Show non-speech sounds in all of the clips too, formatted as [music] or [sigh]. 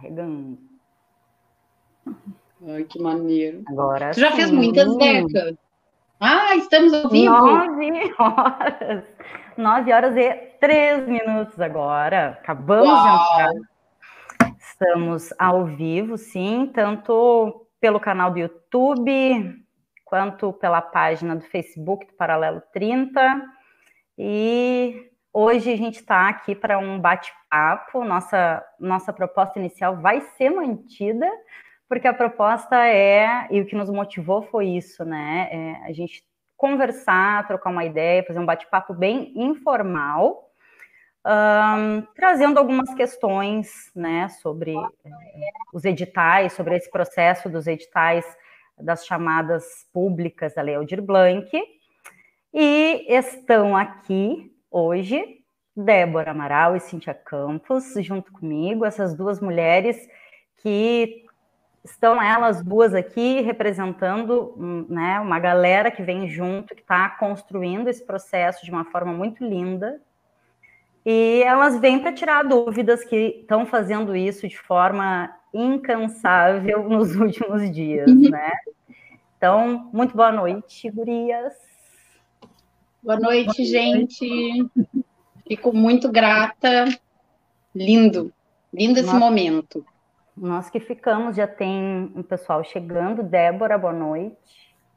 Carregando. Ai, que maneiro. Agora Tu já sim. fez muitas décadas. Ah, estamos ao vivo. Nove horas. Nove horas e três minutos agora. Acabamos de Uau. entrar. Estamos ao vivo, sim, tanto pelo canal do YouTube, quanto pela página do Facebook do Paralelo 30. E hoje a gente está aqui para um bate-papo. Nossa, nossa proposta inicial vai ser mantida, porque a proposta é, e o que nos motivou foi isso, né? É a gente conversar, trocar uma ideia, fazer um bate-papo bem informal, um, trazendo algumas questões, né, sobre é, os editais, sobre esse processo dos editais das chamadas públicas da Lei Aldir Blanc. E estão aqui hoje Débora Amaral e Cíntia Campos, junto comigo, essas duas mulheres que estão elas duas aqui representando né, uma galera que vem junto, que está construindo esse processo de uma forma muito linda. E elas vêm para tirar dúvidas que estão fazendo isso de forma incansável [laughs] nos últimos dias, né? Então, muito boa noite, gurias. Boa noite, gente. Fico muito grata. Lindo, lindo esse Nossa. momento. Nós que ficamos, já tem um pessoal chegando. Débora, boa noite.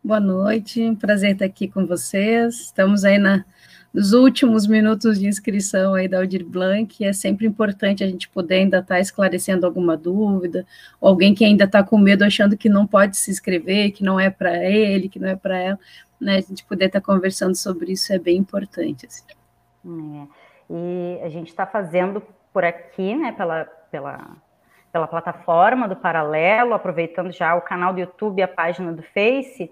Boa noite, prazer estar aqui com vocês. Estamos aí na, nos últimos minutos de inscrição aí da Aldir Blanc. É sempre importante a gente poder ainda estar esclarecendo alguma dúvida, ou alguém que ainda está com medo achando que não pode se inscrever, que não é para ele, que não é para ela. Né, a gente poder estar conversando sobre isso é bem importante. Assim. É. E a gente está fazendo por aqui, né, pela, pela, pela plataforma do Paralelo, aproveitando já o canal do YouTube a página do Face,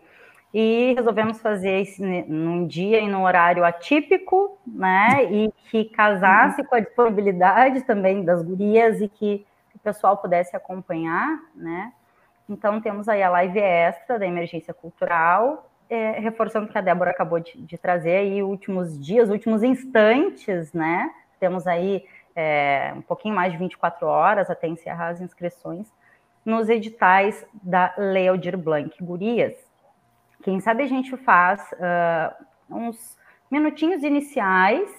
e resolvemos fazer isso num dia e num horário atípico, né, e que casasse com a disponibilidade também das gurias e que o pessoal pudesse acompanhar, né. Então, temos aí a live extra da Emergência Cultural, é, reforçando que a Débora acabou de, de trazer aí últimos dias, últimos instantes, né? Temos aí é, um pouquinho mais de 24 horas até encerrar as inscrições nos editais da Lei Blanc. Gurias, quem sabe a gente faz uh, uns minutinhos iniciais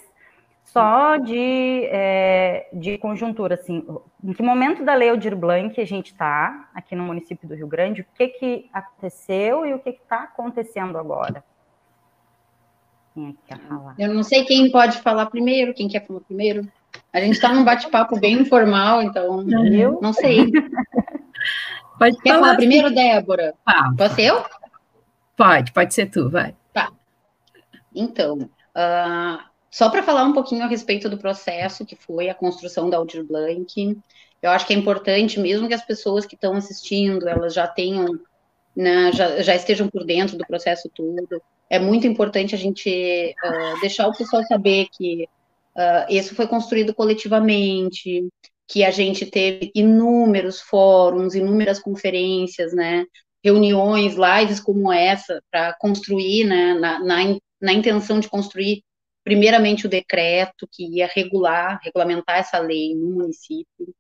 só de, é, de conjuntura, assim, em que momento da Lei Aldir Blanc a gente está aqui no município do Rio Grande, o que, que aconteceu e o que está acontecendo agora? Quem é que quer falar? Eu não sei quem pode falar primeiro, quem quer falar primeiro. A gente está num bate-papo bem informal, então Eu? não sei. Pode Quer falar, falar primeiro, Débora? Ah, Pode ser eu? pode, pode ser tu, vai. Então, uh, só para falar um pouquinho a respeito do processo que foi a construção da Aldir Blanc, eu acho que é importante, mesmo que as pessoas que estão assistindo, elas já tenham, né, já, já, estejam por dentro do processo todo, é muito importante a gente uh, deixar o pessoal saber que uh, isso foi construído coletivamente, que a gente teve inúmeros fóruns, inúmeras conferências, né, reuniões, lives como essa, para construir, né, na, na, na intenção de construir primeiramente o decreto que ia regular, regulamentar essa lei no município.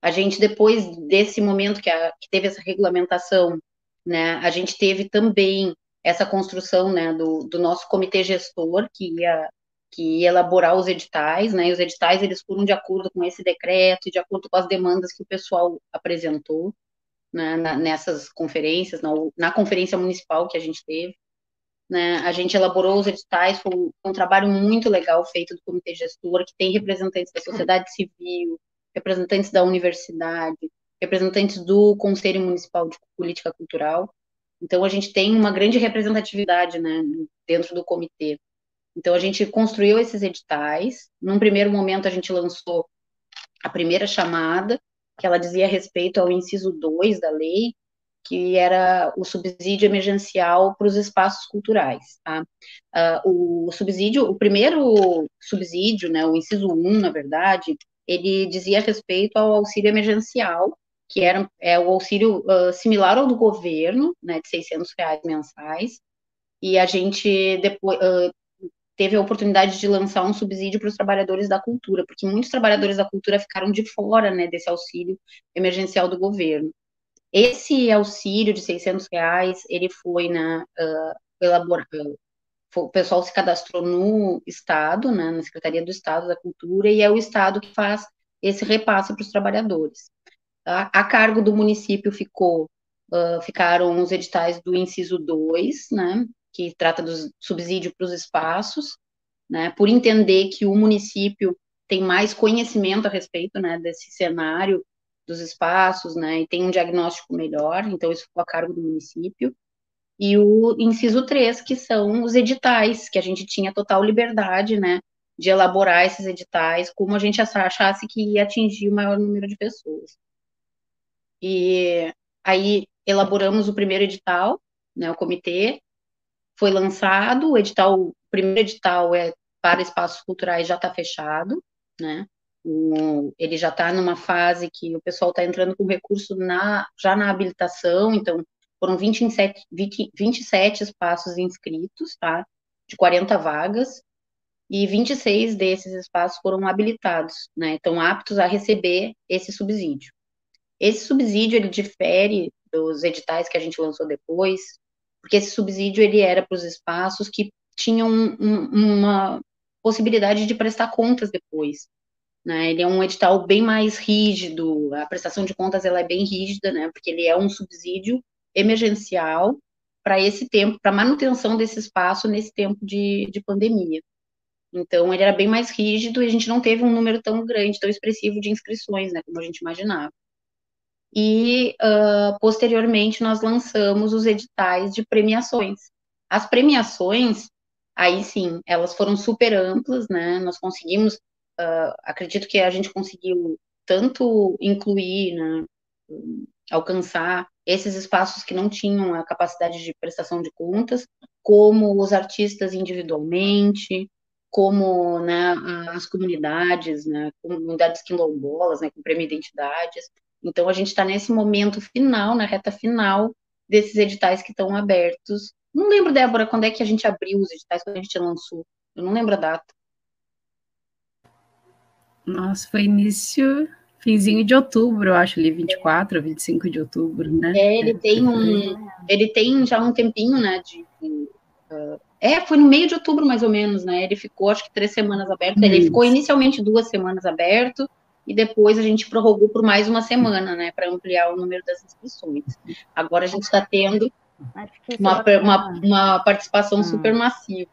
A gente, depois desse momento que, a, que teve essa regulamentação, né, a gente teve também essa construção, né, do, do nosso comitê gestor, que ia, que ia elaborar os editais, né, e os editais, eles foram de acordo com esse decreto e de acordo com as demandas que o pessoal apresentou, né, nessas conferências, na, na conferência municipal que a gente teve. Né, a gente elaborou os editais, foi um, trabalho muito legal feito do comitê gestor, que tem representantes da sociedade civil, representantes da universidade, representantes do Conselho Municipal de Política Cultural. Então, a gente tem uma grande representatividade né, dentro do comitê. Então, a gente construiu esses editais. Num primeiro momento, a gente lançou a primeira chamada, que ela dizia respeito ao inciso 2 da lei, que era o subsídio emergencial para os espaços culturais. Tá? Uh, o subsídio, o primeiro subsídio, né, o inciso 1, na verdade, ele dizia respeito ao auxílio emergencial, que era é o auxílio uh, similar ao do governo, né, de 600 reais mensais, e a gente depois uh, teve a oportunidade de lançar um subsídio para os trabalhadores da cultura, porque muitos trabalhadores da cultura ficaram de fora, né, desse auxílio emergencial do governo. Esse auxílio de 600 reais, ele foi na uh, elaborado, o pessoal se cadastrou no Estado, né, na Secretaria do Estado da Cultura, e é o Estado que faz esse repasse para os trabalhadores. A, a, cargo do município ficou, uh, ficaram os editais do inciso 2, né, que trata do subsídio para os espaços, né, por entender que o município tem mais conhecimento a respeito, né, desse cenário dos espaços, né, e tem um diagnóstico melhor, então isso ficou a cargo do município. E o inciso 3, que são os editais, que a gente tinha total liberdade, né, de elaborar esses editais como a gente achasse que ia atingir o maior número de pessoas. E aí elaboramos o primeiro edital, né, o comitê, foi lançado, o edital, o primeiro edital é para espaços culturais já está fechado, né? Ele já está numa fase que o pessoal está entrando com recurso na, já na habilitação, então foram 27, 20, 27 espaços inscritos, tá? De 40 vagas, e 26 desses espaços foram habilitados, né? Estão aptos a receber esse subsídio. Esse subsídio, ele difere dos editais que a gente lançou depois, porque esse subsídio ele era para os espaços que tinham um, uma possibilidade de prestar contas depois. Né? Ele é um edital bem mais rígido, a prestação de contas ela é bem rígida, né? porque ele é um subsídio emergencial para esse tempo, para manutenção desse espaço nesse tempo de, de pandemia. Então, ele era bem mais rígido e a gente não teve um número tão grande, tão expressivo de inscrições, né, como a gente imaginava e uh, posteriormente nós lançamos os editais de premiações. As premiações, aí sim, elas foram super amplas, né? Nós conseguimos, uh, acredito que a gente conseguiu tanto incluir, né, alcançar esses espaços que não tinham a capacidade de prestação de contas, como os artistas individualmente, como né, as comunidades, né, comunidades quilombolas, né, com prêmio identidades, então, a gente está nesse momento final, na reta final desses editais que estão abertos. Não lembro, Débora, quando é que a gente abriu os editais, quando a gente lançou. Eu não lembro a data. Nossa, foi início, finzinho de outubro, eu acho, ali, 24, 25 de outubro, né? É, ele tem um, ele tem já um tempinho, né, de, uh, é, foi no meio de outubro, mais ou menos, né, ele ficou, acho que três semanas aberto, ele ficou inicialmente duas semanas aberto, e depois a gente prorrogou por mais uma semana, né, para ampliar o número das inscrições. Agora a gente está tendo uma, uma, uma, participação hum. super massiva.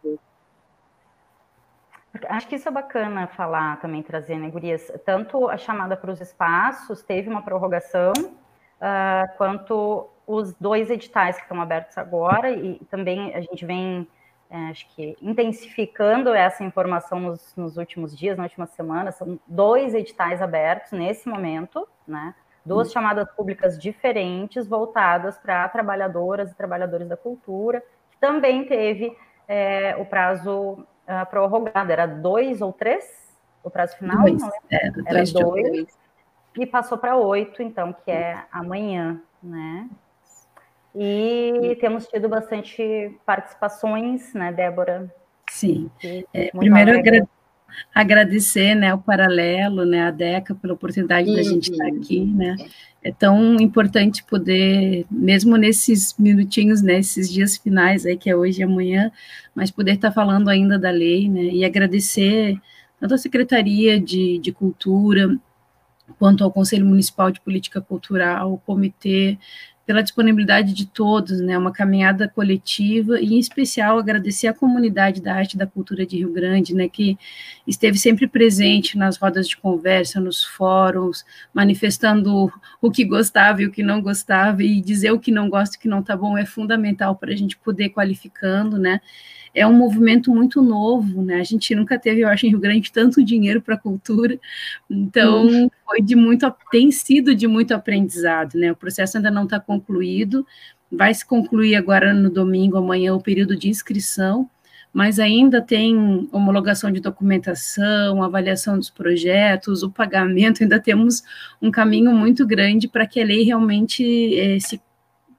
Acho que isso é bacana falar também, trazer, né, Gurias? Tanto a chamada para os espaços teve uma prorrogação, uh, quanto os dois editais que estão abertos agora, e também a gente vem é, acho que intensificando essa informação nos, nos, últimos dias, nas últimas semanas, são dois editais abertos nesse momento, né? Duas uhum. chamadas públicas diferentes voltadas para trabalhadoras e trabalhadores da cultura, que também teve é, o prazo uh, prorrogado, era dois ou três? O prazo final? Dois, é, era dois, dois e passou para oito, então, que é amanhã, né? E temos tido bastante participações, né, Débora? Sim. É, primeiro, agra agradecer né, o Paralelo, né, a DECA, pela oportunidade da gente estar aqui, né? É tão importante poder, mesmo nesses minutinhos, nesses né, dias finais aí, que é hoje e amanhã, mas poder estar falando ainda da lei, né? E agradecer tanto a Secretaria de, de Cultura, quanto ao Conselho Municipal de Política Cultural, o Comitê pela disponibilidade de todos, né, uma caminhada coletiva e em especial agradecer à comunidade da arte e da cultura de Rio Grande, né, que esteve sempre presente nas rodas de conversa, nos fóruns, manifestando o que gostava e o que não gostava. E dizer o que não gosta e o que não está bom é fundamental para a gente poder qualificando, né, é um movimento muito novo, né? A gente nunca teve, eu acho, em Rio Grande tanto dinheiro para cultura, então uhum. foi de muito, tem sido de muito aprendizado, né? O processo ainda não está concluído, vai se concluir agora no domingo, amanhã, o período de inscrição, mas ainda tem homologação de documentação, avaliação dos projetos, o pagamento, ainda temos um caminho muito grande para que a lei realmente eh, se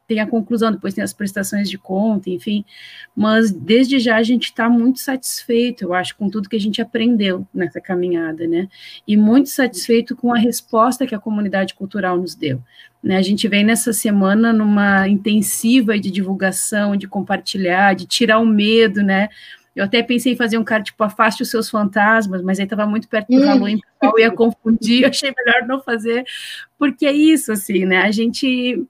tem a conclusão, depois tem as prestações de conta, enfim, mas desde já a gente está muito satisfeito, eu acho, com tudo que a gente aprendeu nessa caminhada, né? E muito satisfeito com a resposta que a comunidade cultural nos deu. Né? A gente vem nessa semana numa intensiva de divulgação, de compartilhar, de tirar o medo, né? Eu até pensei em fazer um cara tipo afaste os seus fantasmas, mas aí estava muito perto do Halloween, eu [laughs] ia confundir, achei melhor não fazer, porque é isso, assim, né? A gente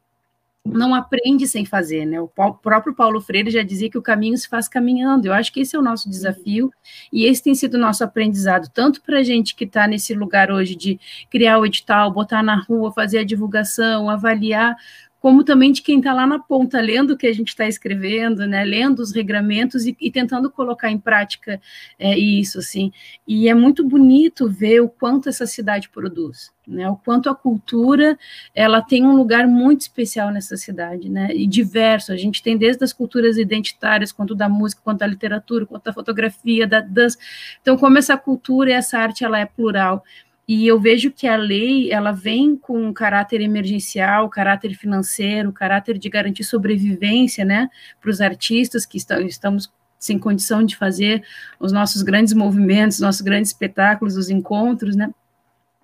não aprende sem fazer, né? O próprio Paulo Freire já dizia que o caminho se faz caminhando. Eu acho que esse é o nosso desafio e esse tem sido o nosso aprendizado, tanto para a gente que está nesse lugar hoje de criar o edital, botar na rua, fazer a divulgação, avaliar, como também de quem está lá na ponta, lendo o que a gente está escrevendo, né, lendo os regramentos e, e tentando colocar em prática é, isso, assim. E é muito bonito ver o quanto essa cidade produz, né, o quanto a cultura, ela tem um lugar muito especial nessa cidade, né, e diverso. A gente tem desde as culturas identitárias, quanto da música, quanto da literatura, quanto da fotografia, da dança. Então, como essa cultura e essa arte, ela é plural. E eu vejo que a lei ela vem com caráter emergencial, caráter financeiro, caráter de garantir sobrevivência, né, para os artistas que estão, estamos sem condição de fazer os nossos grandes movimentos, nossos grandes espetáculos, os encontros, né?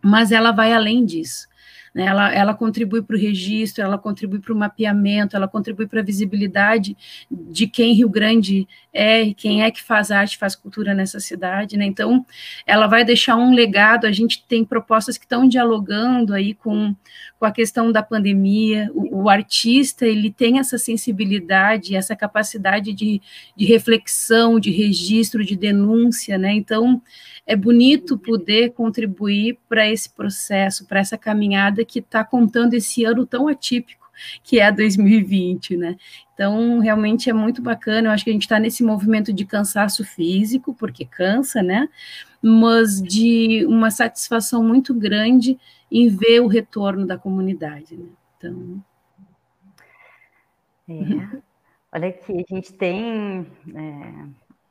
Mas ela vai além disso. Né? Ela, ela contribui para o registro, ela contribui para o mapeamento, ela contribui para a visibilidade de quem Rio Grande é, quem é que faz arte, faz cultura nessa cidade, né? Então, ela vai deixar um legado. A gente tem propostas que estão dialogando aí com, com a questão da pandemia. O, o artista ele tem essa sensibilidade, essa capacidade de, de reflexão, de registro, de denúncia, né? Então, é bonito poder contribuir para esse processo, para essa caminhada que está contando esse ano tão atípico que é 2020, né? Então, realmente é muito bacana. Eu acho que a gente está nesse movimento de cansaço físico, porque cansa, né? Mas de uma satisfação muito grande em ver o retorno da comunidade, né? Então. É. Olha aqui, a gente tem é,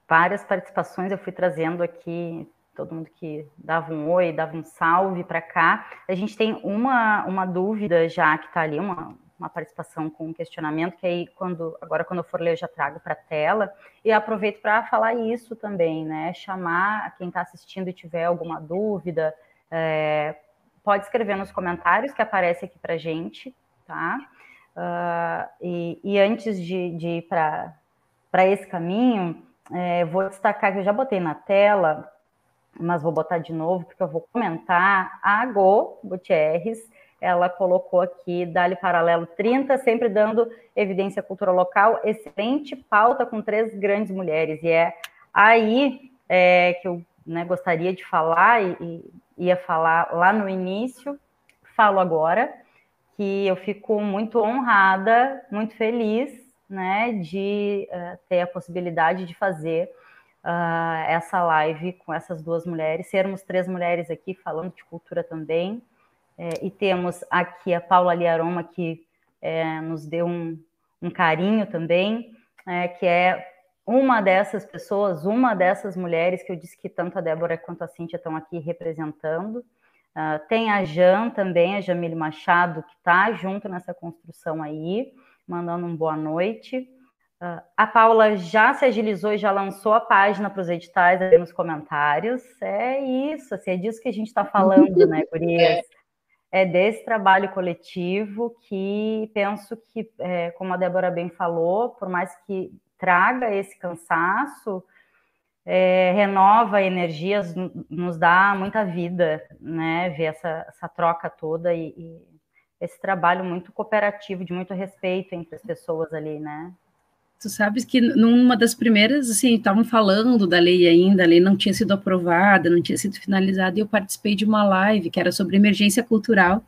várias participações, eu fui trazendo aqui todo mundo que dava um oi, dava um salve para cá. A gente tem uma, uma dúvida já que está ali, uma, uma participação com um questionamento, que aí quando agora quando eu for ler eu já trago para a tela, e aproveito para falar isso também, né? Chamar quem está assistindo e tiver alguma dúvida, é, pode escrever nos comentários que aparece aqui para gente, tá? Uh, e, e, antes de, de ir para esse caminho, é, vou destacar que eu já botei na tela mas vou botar de novo, porque eu vou comentar. A Go Gutierrez, ela colocou aqui, Dali Paralelo 30, sempre dando evidência cultura local, excelente pauta com três grandes mulheres. E é aí é, que eu né, gostaria de falar, e, e ia falar lá no início, falo agora, que eu fico muito honrada, muito feliz né, de uh, ter a possibilidade de fazer uh, essa live com essas duas mulheres, sermos três mulheres aqui falando de cultura também. É, e temos aqui a Paula Liaroma, que é, nos deu um, um carinho também, é, que é uma dessas pessoas, uma dessas mulheres que eu disse que tanto a Débora quanto a Cíntia estão aqui representando. Uh, tem a Jan também, a Jamile Machado, que está junto nessa construção aí, mandando um boa noite. Uh, a Paula já se agilizou e já lançou a página para os editais aí nos comentários. É isso, assim, é disso que a gente está falando, né, [laughs] Gurias? É. desse trabalho coletivo que penso que, é, como a Débora bem falou, por mais que traga esse cansaço, é, renova energias, nos dá muita vida, né? Ver essa, essa troca toda e, e esse trabalho muito cooperativo, de muito respeito entre as pessoas ali, né? Tu sabes que numa das primeiras, assim, estavam falando da lei ainda, a lei não tinha sido aprovada, não tinha sido finalizada, e eu participei de uma live que era sobre emergência cultural,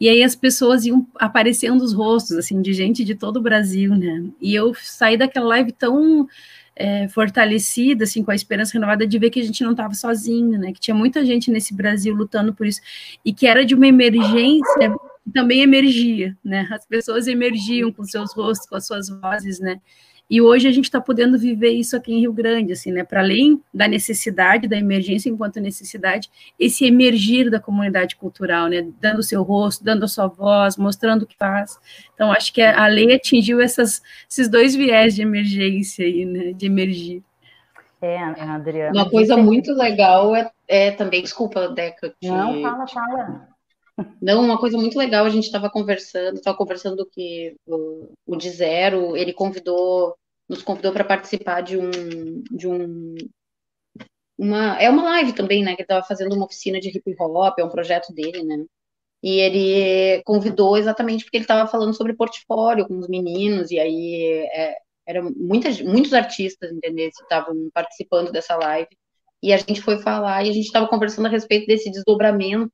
e aí as pessoas iam aparecendo os rostos, assim, de gente de todo o Brasil, né, e eu saí daquela live tão é, fortalecida, assim, com a esperança renovada de ver que a gente não estava sozinho, né, que tinha muita gente nesse Brasil lutando por isso, e que era de uma emergência também emergia, né? As pessoas emergiam com seus rostos, com as suas vozes, né? E hoje a gente está podendo viver isso aqui em Rio Grande, assim, né? Para além da necessidade, da emergência enquanto necessidade, esse emergir da comunidade cultural, né? Dando o seu rosto, dando a sua voz, mostrando o que faz. Então, acho que a lei atingiu essas, esses dois viés de emergência aí, né? De emergir. É, Adriana. Uma coisa muito legal é, é também, desculpa, Deca. Não, fala, fala. Não, uma coisa muito legal, a gente estava conversando, estava conversando que o, o de Zero, ele convidou, nos convidou para participar de um, de um, uma, é uma live também, né, que ele estava fazendo uma oficina de hip hop, é um projeto dele, né, e ele convidou exatamente porque ele estava falando sobre portfólio com os meninos, e aí é, eram muitas, muitos artistas, entendeu, estavam participando dessa live, e a gente foi falar, e a gente estava conversando a respeito desse desdobramento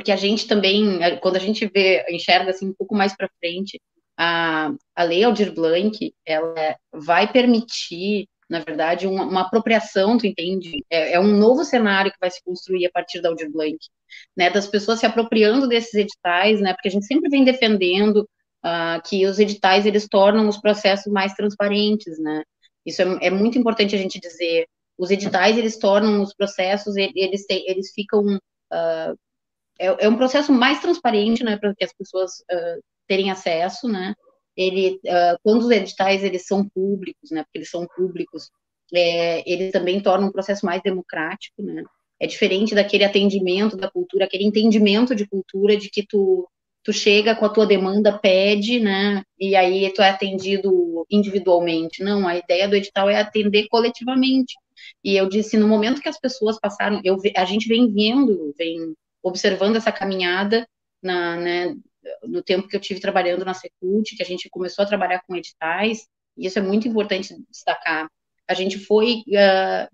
porque a gente também, é, quando a gente vê, enxerga assim um pouco mais para frente, a, a lei Aldir Blanc, ela vai permitir, na verdade, uma, uma apropriação, tu entende? É, é, um novo cenário que vai se construir a partir da Aldir Blanc, né, das pessoas se apropriando desses editais, né, porque a gente sempre vem defendendo uh, que os editais, eles tornam os processos mais transparentes, né, isso é, é muito importante a gente dizer, os editais, eles tornam os processos, eles, eles ficam uh, é, é um processo mais transparente, né, para que as pessoas uh, terem acesso, né, ele, uh, quando os editais eles são públicos, né, porque eles são públicos, é, também tornam um processo mais democrático, né, é diferente daquele atendimento da cultura, aquele entendimento de cultura de que tu tu chega com a tua demanda, pede, né, e aí tu é atendido individualmente. Não, a ideia do edital é atender coletivamente. E eu disse, no momento que as pessoas passaram, eu, a gente vem vendo, vem observando essa caminhada na, né, no tempo que eu tive trabalhando na Secult, que a gente começou a trabalhar com editais, e isso é muito importante destacar. A gente foi, uh,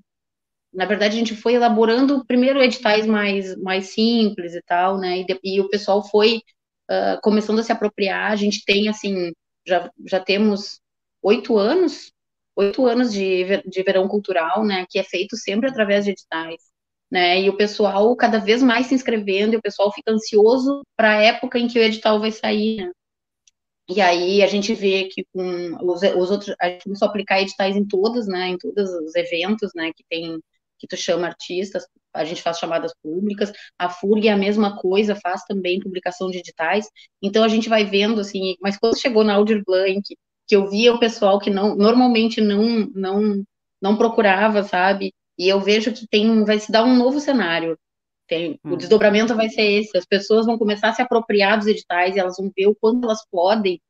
na verdade, a gente foi elaborando primeiro editais mais, mais simples e tal, né, e, e o pessoal foi uh, começando a se apropriar, a gente tem, assim, já, já temos oito anos, oito anos de, de verão cultural, né, que é feito sempre através de editais né? E o pessoal cada vez mais se inscrevendo, e o pessoal fica ansioso para a época em que o edital vai sair, né? E aí a gente vê que com os, os, outros, a gente começou a aplicar editais em todos, né? Em todos os eventos, né? Que tem que tu chama artistas, a gente faz chamadas públicas, a FURG é a mesma coisa, faz também publicação de editais, então a gente vai vendo, assim, mas quando chegou na Audir Blank, que eu via o pessoal que não, normalmente não, não, não procurava, sabe, e eu vejo que tem, vai se dar um novo cenário. Tem, hum. O desdobramento vai ser esse: as pessoas vão começar a se apropriar dos editais, elas vão ver o quanto elas podem.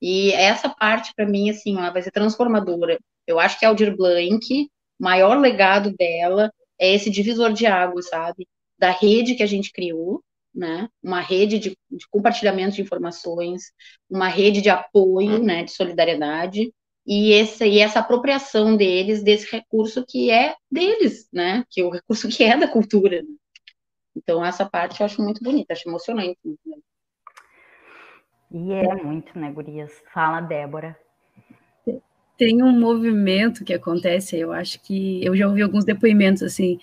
E essa parte, para mim, assim, ó, vai ser transformadora. Eu acho que a Aldir Blanc, maior legado dela é esse divisor de água, sabe? Da rede que a gente criou, né? Uma rede de, de compartilhamento de informações, uma rede de apoio, né? De solidariedade, e essa, e essa apropriação deles desse recurso que é deles, né? Que é o recurso que é da cultura. Né? Então, essa parte eu acho muito bonita, acho emocionante. Né? E é muito, né, Gurias? Fala, Débora. Tem um movimento que acontece, eu acho que eu já ouvi alguns depoimentos assim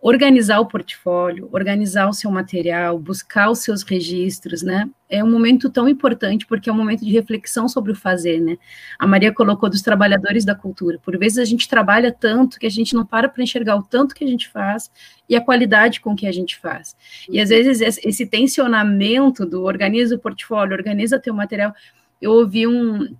organizar o portfólio, organizar o seu material, buscar os seus registros, né? É um momento tão importante porque é um momento de reflexão sobre o fazer, né? A Maria colocou dos trabalhadores da cultura. Por vezes a gente trabalha tanto que a gente não para para enxergar o tanto que a gente faz e a qualidade com que a gente faz. E às vezes esse tensionamento do organiza o portfólio, organiza teu material. Eu ouvi um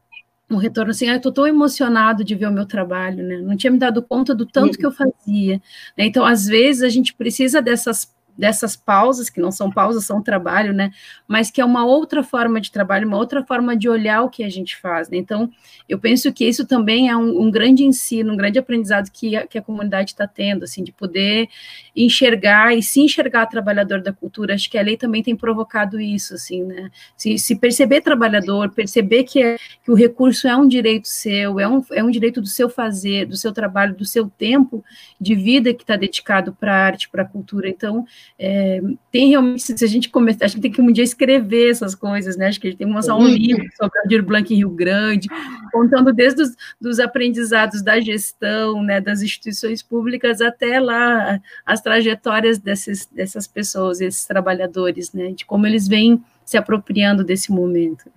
um retorno assim, ah, eu tô tão emocionado de ver o meu trabalho, né? Não tinha me dado conta do tanto que eu fazia. Né? Então, às vezes, a gente precisa dessas dessas pausas, que não são pausas, são trabalho, né? Mas que é uma outra forma de trabalho, uma outra forma de olhar o que a gente faz, né? Então, eu penso que isso também é um, um grande ensino, um grande aprendizado que a, que a comunidade está tendo, assim, de poder enxergar e se enxergar trabalhador da cultura. Acho que a lei também tem provocado isso, assim, né? Se, se perceber trabalhador, perceber que, é, que o recurso é um direito seu, é um, é um direito do seu fazer, do seu trabalho, do seu tempo de vida que está dedicado para a arte, para a cultura. Então, é, tem realmente, se a gente começar, acho que tem que um dia escrever essas coisas, né? Acho que a gente tem que lançar um livro sobre Aldir Blanc em Rio Grande, contando desde os dos aprendizados da gestão, né, das instituições públicas até lá as trajetórias desses, dessas pessoas, esses trabalhadores, né, de como eles vêm se apropriando desse momento.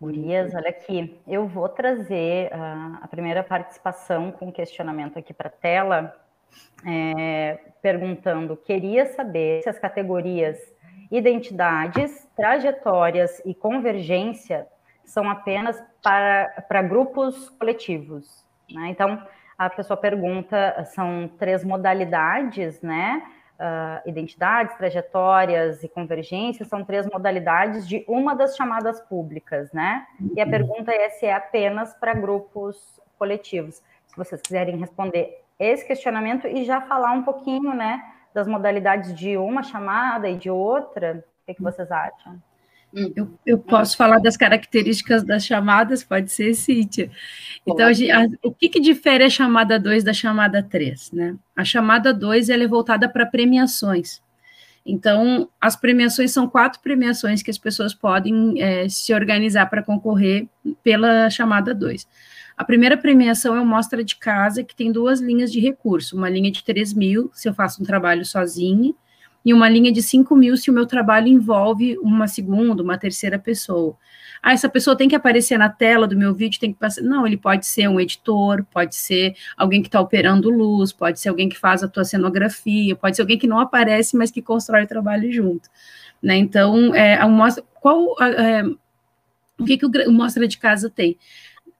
Gurias, olha aqui, eu vou trazer uh, a primeira participação com questionamento aqui para a tela, é, perguntando: queria saber se as categorias identidades, trajetórias e convergência são apenas para, para grupos coletivos. Né? Então, a pessoa pergunta: são três modalidades, né? uh, identidades, trajetórias e convergências são três modalidades de uma das chamadas públicas, né? E a uhum. pergunta é se é apenas para grupos coletivos. Se vocês quiserem responder esse questionamento e já falar um pouquinho, né, das modalidades de uma chamada e de outra, o que, que vocês acham? Eu, eu, posso falar das características das chamadas, pode ser, Cíntia. Então, a, o que, que, difere a chamada 2 da chamada 3? Né? A chamada 2 é voltada para premiações. Então, as premiações são quatro premiações que as pessoas podem é, se organizar para concorrer pela chamada 2. A primeira premiação é uma mostra de casa, que tem duas linhas de recurso. Uma linha de 3 mil, se eu faço um trabalho sozinha, e uma linha de 5 mil se o meu trabalho envolve uma segunda, uma terceira pessoa. Ah, essa pessoa tem que aparecer na tela do meu vídeo, tem que passar. Não, ele pode ser um editor, pode ser alguém que está operando luz, pode ser alguém que faz a tua cenografia, pode ser alguém que não aparece, mas que constrói o trabalho junto. Né? Então, é, a mostra, qual é, o que, que o, o Mostra de Casa tem?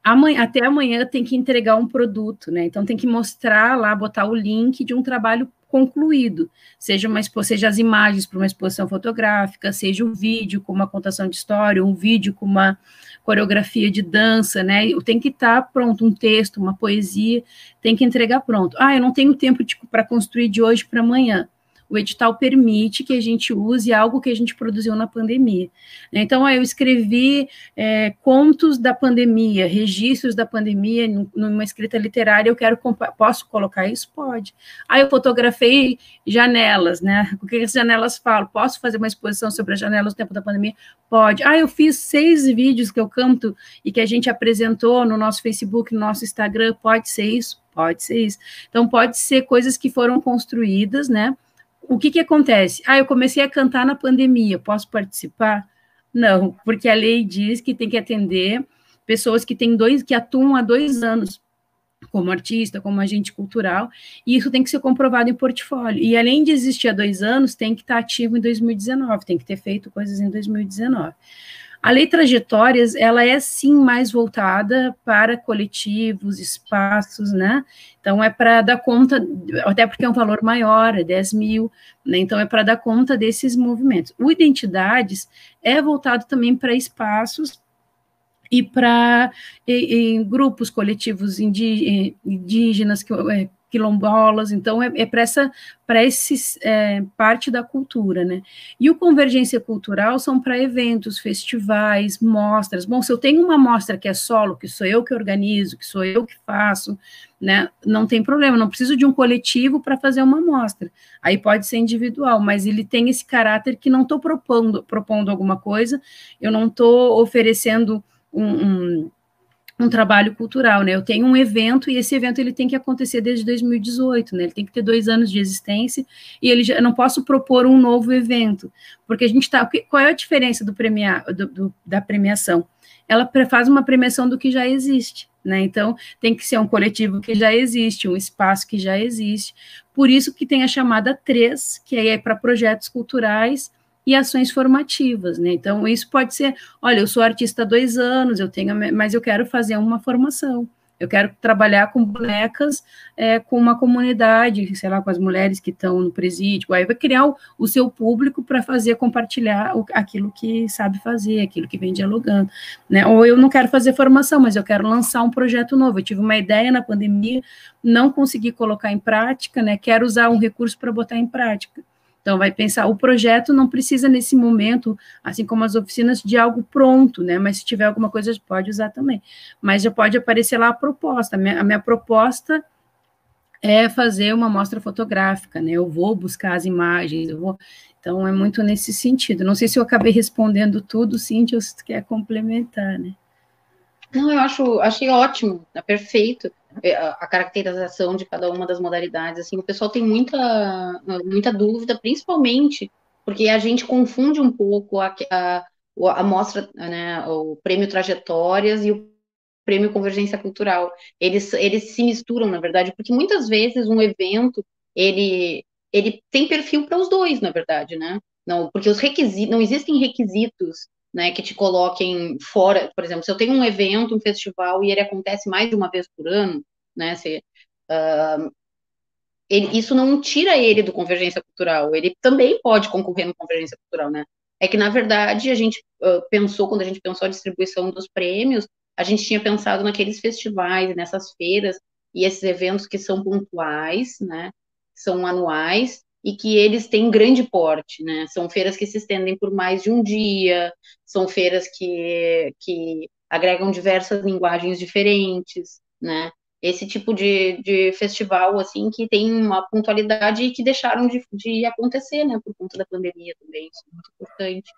Amanhã, até amanhã tem que entregar um produto, né? Então tem que mostrar lá, botar o link de um trabalho concluído, seja, uma, seja as imagens para uma exposição fotográfica, seja o vídeo com uma contação de história, um vídeo com uma coreografia de dança, né? Tem que estar tá pronto, um texto, uma poesia, tem que entregar pronto. Ah, eu não tenho tempo para construir de hoje para amanhã o edital permite que a gente use algo que a gente produziu na pandemia. Então, eu escrevi é, contos da pandemia, registros da pandemia numa escrita literária, eu quero, posso colocar isso? Pode. Aí eu fotografei janelas, né? O que as janelas falam? Posso fazer uma exposição sobre as janelas no tempo da pandemia? Pode. Ah, eu fiz seis vídeos que eu canto e que a gente apresentou no nosso Facebook, no nosso Instagram, pode ser isso? Pode ser isso. Então, pode ser coisas que foram construídas, né? O que, que acontece? Ah, eu comecei a cantar na pandemia, posso participar? Não, porque a lei diz que tem que atender pessoas que têm dois, que atuam há dois anos como artista, como agente cultural, e isso tem que ser comprovado em portfólio. E além de existir há dois anos, tem que estar ativo em 2019, tem que ter feito coisas em 2019. A lei trajetórias, ela é sim mais voltada para coletivos, espaços, né? Então, é para dar conta, até porque é um valor maior, é 10 mil, né? Então, é para dar conta desses movimentos. O Identidades é voltado também para espaços e para grupos coletivos indígenas, que, é, quilombolas, então é, é para essa para esse é, parte da cultura, né? E o convergência cultural são para eventos, festivais, mostras. Bom, se eu tenho uma mostra que é solo, que sou eu que organizo, que sou eu que faço, né? Não tem problema, não preciso de um coletivo para fazer uma mostra. Aí pode ser individual, mas ele tem esse caráter que não estou propondo propondo alguma coisa, eu não estou oferecendo um, um um trabalho cultural, né? Eu tenho um evento e esse evento ele tem que acontecer desde 2018, né? Ele tem que ter dois anos de existência e ele já, eu não posso propor um novo evento, porque a gente está. Qual é a diferença do premiar do, do, da premiação? Ela faz uma premiação do que já existe, né? Então tem que ser um coletivo que já existe, um espaço que já existe. Por isso que tem a chamada 3, que aí é para projetos culturais e ações formativas, né? Então, isso pode ser, olha, eu sou artista há dois anos, eu tenho, mas eu quero fazer uma formação. Eu quero trabalhar com bonecas, é, com uma comunidade, sei lá, com as mulheres que estão no presídio. Aí vai criar o, o seu público para fazer compartilhar o, aquilo que sabe fazer, aquilo que vem dialogando. Né? Ou eu não quero fazer formação, mas eu quero lançar um projeto novo. Eu tive uma ideia na pandemia, não consegui colocar em prática, né? Quero usar um recurso para botar em prática. Então, vai pensar, o projeto não precisa nesse momento, assim como as oficinas, de algo pronto, né? Mas se tiver alguma coisa, pode usar também. Mas já pode aparecer lá a proposta. A minha, a minha proposta é fazer uma mostra fotográfica, né? Eu vou buscar as imagens, eu vou. Então, é muito nesse sentido. Não sei se eu acabei respondendo tudo, Cintia, ou se tu quer complementar, né? Não, eu acho, achei ótimo, é perfeito. É, a caracterização de cada uma das modalidades. Assim, o pessoal tem muita, muita dúvida, principalmente porque a gente confunde um pouco a, a, a mostra, né, o prêmio Trajetórias e o prêmio Convergência Cultural. Eles, eles se misturam, na verdade, porque muitas vezes um evento, ele, ele tem perfil para os dois, na verdade, né? Não, porque os requisitos, não existem requisitos né, que te coloquem fora, por exemplo, se eu tenho um evento, um festival e ele acontece mais de uma vez por ano, né, se, uh, ele, isso não tira ele do Convergência Cultural, ele também pode concorrer no Convergência Cultural, né, é que, na verdade, a gente uh, pensou, quando a gente pensou a distribuição dos prêmios, a gente tinha pensado naqueles festivais, nessas feiras e esses eventos que são pontuais, né, são anuais, e que eles têm grande porte, né? São feiras que se estendem por mais de um dia, são feiras que, que agregam diversas linguagens diferentes, né? Esse tipo de, de festival, assim, que tem uma pontualidade e que deixaram de, de acontecer, né? Por conta da pandemia também, isso é muito importante.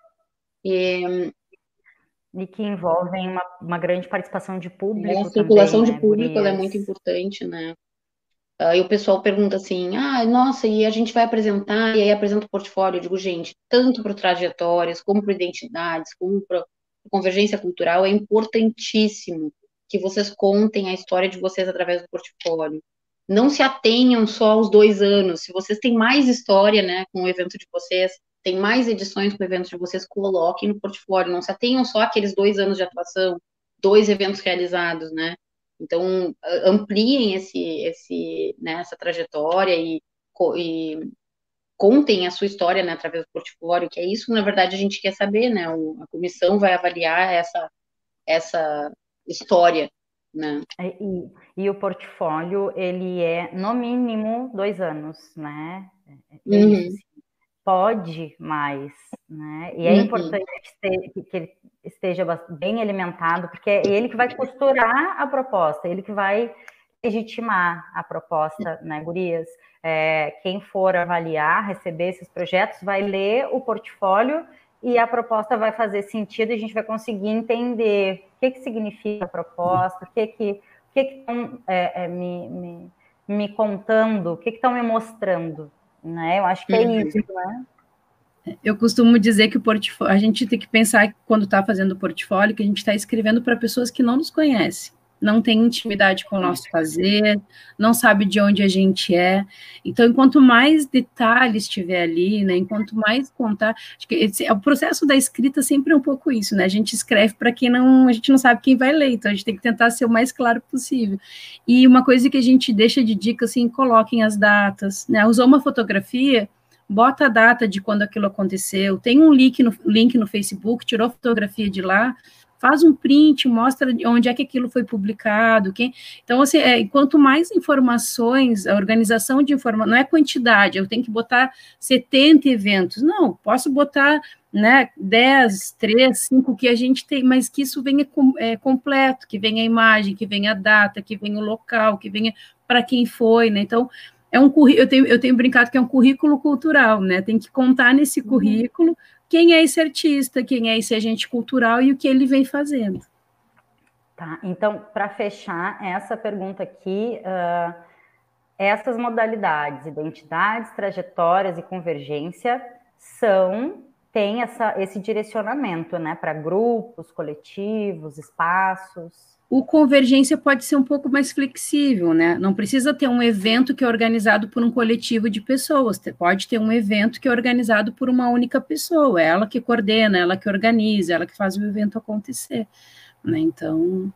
E, e que envolvem uma, uma grande participação de público. A circulação também, de né, público é muito importante, né? Uh, e o pessoal pergunta assim: ah, nossa, e a gente vai apresentar, e aí apresenta o portfólio. Eu digo, gente, tanto para trajetórias, como para identidades, como para convergência cultural, é importantíssimo que vocês contem a história de vocês através do portfólio. Não se atenham só aos dois anos. Se vocês têm mais história né, com o evento de vocês, tem mais edições com o evento de vocês, coloquem no portfólio. Não se atenham só àqueles dois anos de atuação, dois eventos realizados, né? Então, ampliem esse, esse, né, essa trajetória e, e, contem a sua história né, através do portfólio, que é isso que, na verdade, a gente quer saber, né? O, a comissão vai avaliar essa, essa história, né? É, e, e o portfólio, ele é, no mínimo, dois anos, né? É, é uhum. Pode mais, né? E é uhum. importante que, que ele esteja bem alimentado, porque é ele que vai costurar a proposta, ele que vai legitimar a proposta, né, gurias? É, quem for avaliar, receber esses projetos, vai ler o portfólio e a proposta vai fazer sentido e a gente vai conseguir entender o que, que significa a proposta, o que que o que estão é, é, me, me, me, contando, o que estão me mostrando, né? Eu acho que é uhum. isso, né? Eu costumo dizer que o portfólio, a gente tem que pensar quando está fazendo o portfólio que a gente está escrevendo para pessoas que não nos conhecem, não tem intimidade com o nosso fazer, não sabe de onde a gente é. Então, enquanto mais detalhes tiver ali, né, enquanto mais contar, acho que esse, o processo da escrita sempre é um pouco isso, né? A gente escreve para quem não, a gente não sabe quem vai ler, então a gente tem que tentar ser o mais claro possível. E uma coisa que a gente deixa de dica assim, coloquem as datas, né? Usou uma fotografia, bota a data de quando aquilo aconteceu, tem um link no, link no Facebook, tirou fotografia de lá, faz um print, mostra onde é que aquilo foi publicado, quem... então, assim, é, quanto mais informações, a organização de informação, não é quantidade, eu tenho que botar 70 eventos, não, posso botar, né, 10, 3, 5 que a gente tem, mas que isso venha com, é, completo, que venha a imagem, que venha a data, que venha o local, que venha para quem foi, né, então, é um eu tenho, eu tenho brincado que é um currículo cultural, né? Tem que contar nesse uhum. currículo quem é esse artista, quem é esse agente cultural e o que ele vem fazendo. Tá, então, para fechar essa pergunta aqui, uh, essas modalidades, identidades, trajetórias e convergência, são, tem essa, esse direcionamento, né, para grupos, coletivos, espaços o convergência pode ser um pouco mais flexível, né? Não precisa ter um evento que é organizado por um coletivo de pessoas, pode ter um evento que é organizado por uma única pessoa, é ela que coordena, ela que organiza, ela que faz o evento acontecer, né? Então,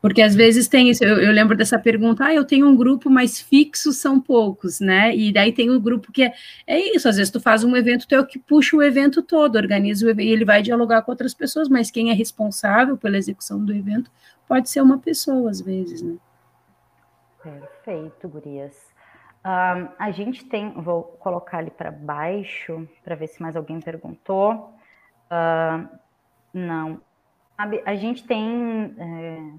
porque às vezes tem isso, eu, eu, lembro dessa pergunta, ah, eu tenho um grupo, mas fixos são poucos, né? E daí tem o um grupo que é, é isso, às vezes tu faz um evento, tu é o que puxa o evento todo, organiza o evento, e ele vai dialogar com outras pessoas, mas quem é responsável pela execução do evento pode ser uma pessoa, às vezes, né? Perfeito, gurias. Um, a gente tem, vou colocar ali para baixo, para ver se mais alguém perguntou. Uh, não. A gente tem. É,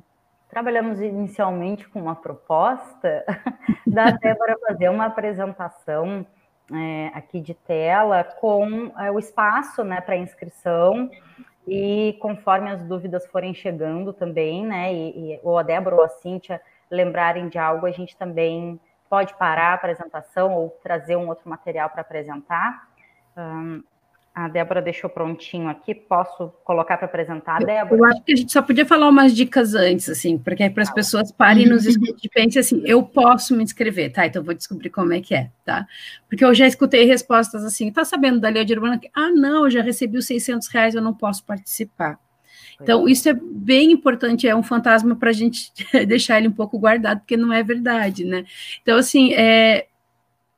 trabalhamos inicialmente com uma proposta [laughs] da Débora fazer uma apresentação é, aqui de tela com é, o espaço né, para inscrição e conforme as dúvidas forem chegando também, né, e, e, ou a Débora ou a Cíntia lembrarem de algo, a gente também pode parar a apresentação ou trazer um outro material para apresentar. Um, A Débora deixou prontinho aqui, posso colocar para apresentar a Débora? Eu acho que a gente só podia falar umas dicas antes, assim, porque é para as pessoas parem nos [laughs] escutem e pensem assim, eu posso me inscrever, tá? Então vou descobrir como é que é, tá? Porque eu já escutei respostas assim, tá sabendo da Lei de Urbana? Ah, não, eu já recebi os 600 reais, eu não posso participar. Então, isso é bem importante, é um fantasma para a gente [laughs] deixar ele um pouco guardado, porque não é verdade, né? Então, assim, é,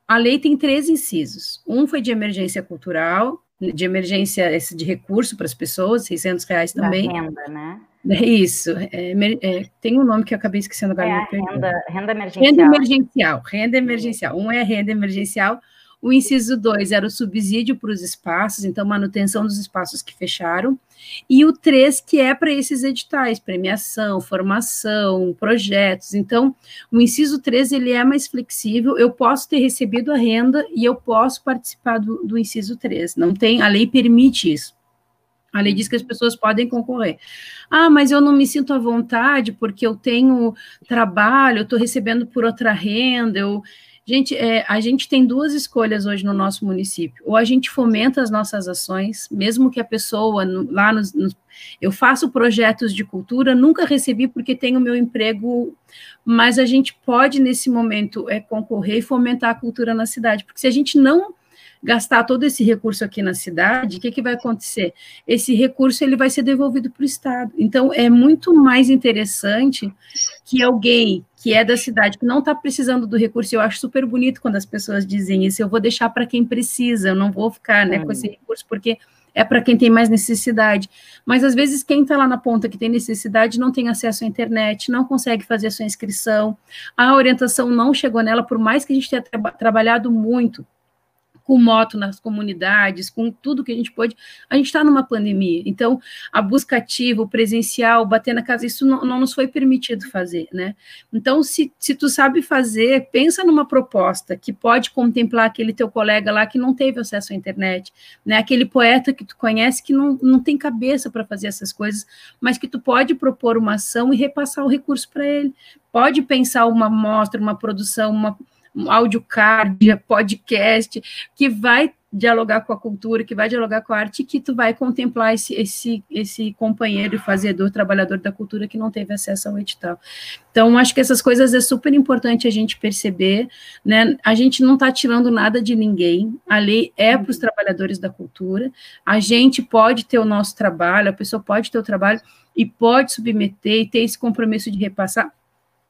a lei tem três incisos. Um foi de emergência cultural, de emergência esse de recurso para as pessoas, 600 reais também. Da renda, né? É isso, é, é, tem um nome que eu acabei esquecendo agora. É renda, renda emergencial. Renda emergencial, renda emergencial. Um é renda emergencial, o inciso 2 era o subsídio para os espaços, então manutenção dos espaços que fecharam. E o 3, que é para esses editais, premiação, formação, projetos. Então, o inciso 3, ele é mais flexível, eu posso ter recebido a renda e eu posso participar do, do inciso 3. Não tem, a lei permite isso. A lei diz que as pessoas podem concorrer. Ah, mas eu não me sinto à vontade porque eu tenho trabalho, eu estou recebendo por outra renda, eu, Gente, é, a gente tem duas escolhas hoje no nosso município. Ou a gente fomenta as nossas ações, mesmo que a pessoa no, lá nos, nos, eu faço projetos de cultura, nunca recebi porque tenho meu emprego, mas a gente pode nesse momento é concorrer e fomentar a cultura na cidade, porque se a gente não gastar todo esse recurso aqui na cidade, o que, que vai acontecer? Esse recurso ele vai ser devolvido para o Estado. Então, é muito mais interessante que alguém que é da cidade, que não está precisando do recurso, eu acho super bonito quando as pessoas dizem isso, eu vou deixar para quem precisa, eu não vou ficar né, com esse recurso, porque é para quem tem mais necessidade. Mas às vezes quem está lá na ponta que tem necessidade não tem acesso à internet, não consegue fazer a sua inscrição, a orientação não chegou nela, por mais que a gente tenha tra trabalhado muito com moto nas comunidades, com tudo que a gente pôde. A gente está numa pandemia, então a busca ativa, o presencial, bater na casa, isso não, não nos foi permitido fazer, né? Então, se, se tu sabe fazer, pensa numa proposta que pode contemplar aquele teu colega lá que não teve acesso à internet, né? Aquele poeta que tu conhece que não, não tem cabeça para fazer essas coisas, mas que tu pode propor uma ação e repassar o recurso para ele. Pode pensar uma mostra, uma produção, uma um audiocard, podcast, que vai dialogar com a cultura, que vai dialogar com a arte, que tu vai contemplar esse, esse, esse companheiro e fazedor, trabalhador da cultura que não teve acesso ao edital. Então, acho que essas coisas é super importante a gente perceber, né? A gente não está tirando nada de ninguém, a lei é para os trabalhadores da cultura, a gente pode ter o nosso trabalho, a pessoa pode ter o trabalho e pode submeter e ter esse compromisso de repassar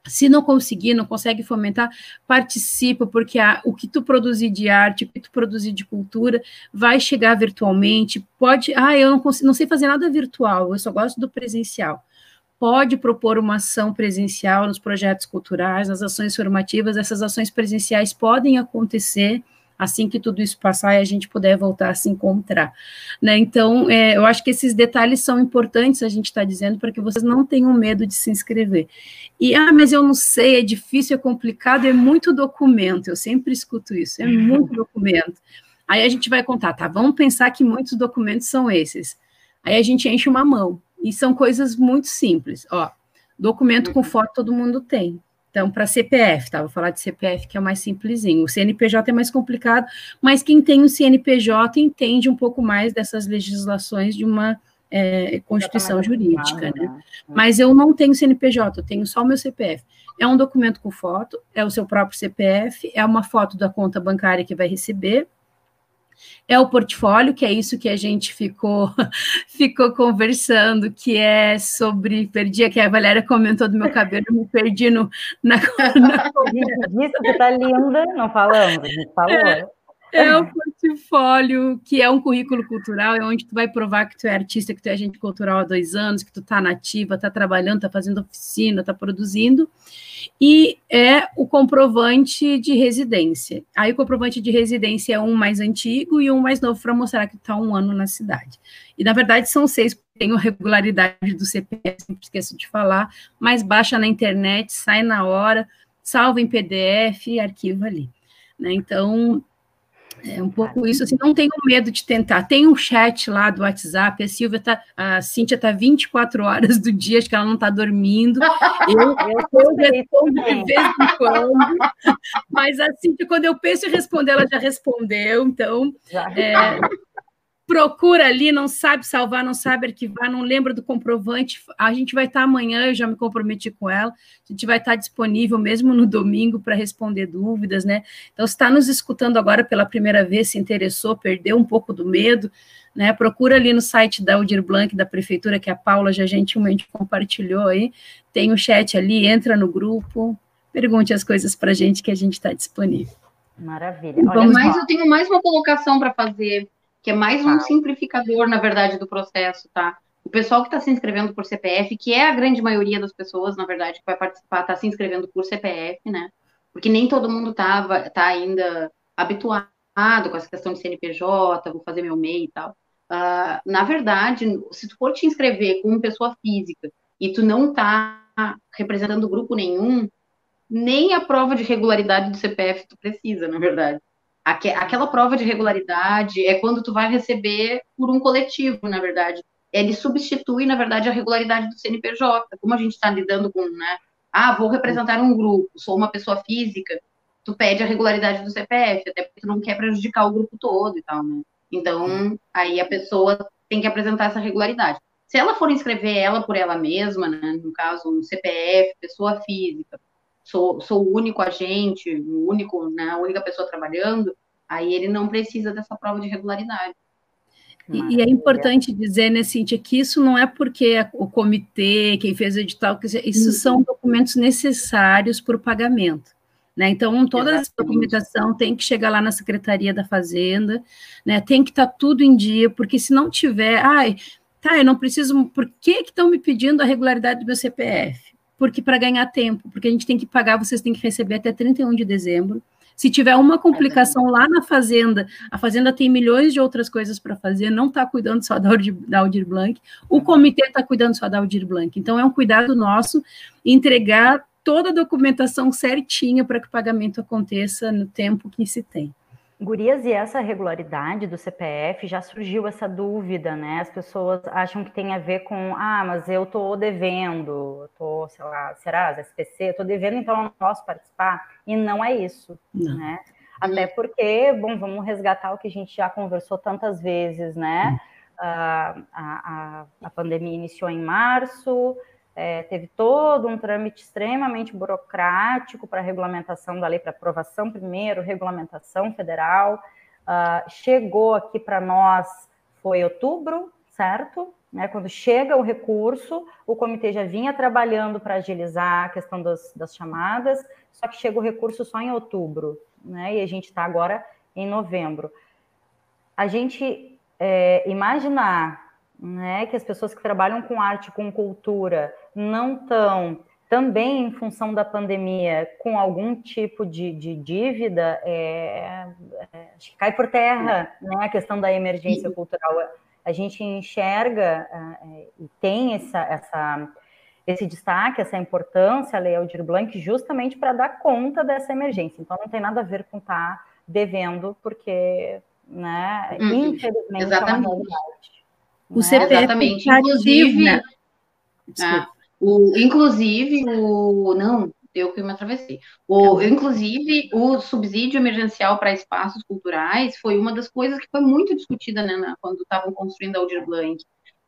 se não conseguir, não consegue fomentar, participa, porque a, o que tu produzir de arte, o que tu produzir de cultura, vai chegar virtualmente. Pode, ah, eu não, consigo, não sei fazer nada virtual, eu só gosto do presencial. Pode propor uma ação presencial nos projetos culturais, nas ações formativas, essas ações presenciais podem acontecer assim que tudo isso passar e a gente puder voltar a se encontrar. Né? Então, é, eu acho que esses detalhes são importantes a gente estar tá dizendo para que vocês não tenham medo de se inscrever. E, ah, mas eu não sei, é difícil, é complicado, é muito documento, eu sempre escuto isso, é muito documento. Aí a gente vai contar, tá, vamos pensar que muitos documentos são esses. Aí a gente enche uma mão, e são coisas muito simples, ó, documento com foto todo mundo tem, então, para CPF, tá? Vou falar de CPF, que é mais simplesinho. O CNPJ é mais complicado, mas quem tem o CNPJ entende um pouco mais dessas legislações de uma é, constituição jurídica, né? né? Mas eu não tenho CNPJ, eu tenho só o meu CPF. É um documento com foto, é o seu próprio CPF, é uma foto da conta bancária que vai receber, é o portfólio, que é isso que a gente ficou [laughs] ficou conversando, que é sobre perdi, que a Valéria comentou do meu cabelo, me perdi no na, [laughs] na... [laughs] Isso que tá linda, não falamos, a gente falou. É. É o portfólio, que é um currículo cultural, é onde tu vai provar que tu é artista, que tu é agente cultural há dois anos, que tu tá nativa, tá trabalhando, tá fazendo oficina, tá produzindo, e é o comprovante de residência. Aí o comprovante de residência é um mais antigo e um mais novo para mostrar que tu tá um ano na cidade. E na verdade são seis, tem a regularidade do CPF, esqueço de falar, mas baixa na internet, sai na hora, salva em PDF e arquiva ali. Né? Então, é um pouco isso, assim, não tenho medo de tentar. Tem um chat lá do WhatsApp, a Silvia tá, a Cíntia tá 24 horas do dia, acho que ela não está dormindo. [laughs] Eu, eu respondo de vez em quando, mas a Cíntia, quando eu penso em responder, ela já respondeu, então. É, procura ali, não sabe salvar, não sabe arquivar, não lembra do comprovante, a gente vai estar amanhã, eu já me comprometi com ela, a gente vai estar disponível mesmo no domingo para responder dúvidas, né? Então, se está nos escutando agora pela primeira vez, se interessou, perdeu um pouco do medo, né? Procura ali no site da Aldir Blanc, da prefeitura, que a Paula já gentilmente compartilhou aí, tem o chat ali, entra no grupo, pergunte as coisas para a gente que a gente está disponível. Maravilha. Olha Mas eu tenho mais uma colocação para fazer que é mais um simplificador, na verdade, do processo, tá? O pessoal que está se inscrevendo por CPF, que é a grande maioria das pessoas, na verdade, que vai participar, está se inscrevendo por CPF, né? Porque nem todo mundo tá, tá ainda habituado com essa questão de CNPJ, vou fazer meu MEI e tal. Uh, na verdade, se tu for te inscrever como pessoa física e tu não tá representando grupo nenhum, nem a prova de regularidade do CPF tu precisa, na verdade aquela prova de regularidade é quando tu vai receber por um coletivo, na verdade. Ele substitui, na verdade, a regularidade do CNPJ. Como a gente está lidando com, né? Ah, vou representar um grupo, sou uma pessoa física, tu pede a regularidade do CPF, até porque tu não quer prejudicar o grupo todo e tal, né? Então, aí a pessoa tem que apresentar essa regularidade. Se ela for inscrever ela por ela mesma, né, no caso, um CPF, pessoa física, sou, sou o único agente, o único, né, a única pessoa trabalhando, aí ele não precisa dessa prova de regularidade. E, e, é importante dizer, né, Cíntia, que isso não é porque o comitê, quem fez o edital, isso são documentos necessários para o pagamento. Né? Então, toda Exatamente. essa documentação tem que chegar lá na Secretaria da Fazenda, né? tem que estar tá tudo em dia, porque se não tiver, ai, tá, eu não preciso, por que estão me pedindo a regularidade do meu CPF? Porque para ganhar tempo, porque a gente tem que pagar, vocês têm que receber até 31 de dezembro. Se tiver uma complicação lá na fazenda, a fazenda tem milhões de outras coisas para fazer, não está cuidando só da Aldir, da Aldir Blanc, o comitê está cuidando só da Aldir Blanc. Então, é um cuidado nosso entregar toda a documentação certinha para que o pagamento aconteça no tempo que se tem. Gurias, e essa regularidade do CPF já surgiu essa dúvida, né? As pessoas acham que tem a ver com, ah, mas eu tô devendo, eu tô, sei lá, será, as SPC, eu tô devendo, então eu não posso participar. E não é isso, não. né? Até porque, bom, vamos resgatar o que a gente já conversou tantas vezes, né? a, a, a pandemia iniciou em março, é, teve todo um trâmite extremamente burocrático para regulamentação da lei, para aprovação primeiro, regulamentação federal. Uh, chegou aqui para nós, foi outubro, certo? Né, quando chega o recurso, o comitê já vinha trabalhando para agilizar a questão das, das, chamadas, só que chega o recurso só em outubro, né, e a gente está agora em novembro. A gente é, imaginar né, que as pessoas que trabalham com arte, com cultura, não estão também em função da pandemia com algum tipo de, de dívida, é, é, acho que cai por terra né, a questão da emergência cultural. A gente enxerga é, e tem essa, essa, esse destaque, essa importância, a Lei Aldir Blanc, justamente para dar conta dessa emergência. Então, não tem nada a ver com estar tá devendo, porque, né, uhum. infelizmente, Exatamente. é uma realidade. O CPF Exatamente. Inclusive, né? ah, o, inclusive, o. Não, eu que me atravessei. O, inclusive, o subsídio emergencial para espaços culturais foi uma das coisas que foi muito discutida né, na, quando estavam construindo a Aldir Blanc.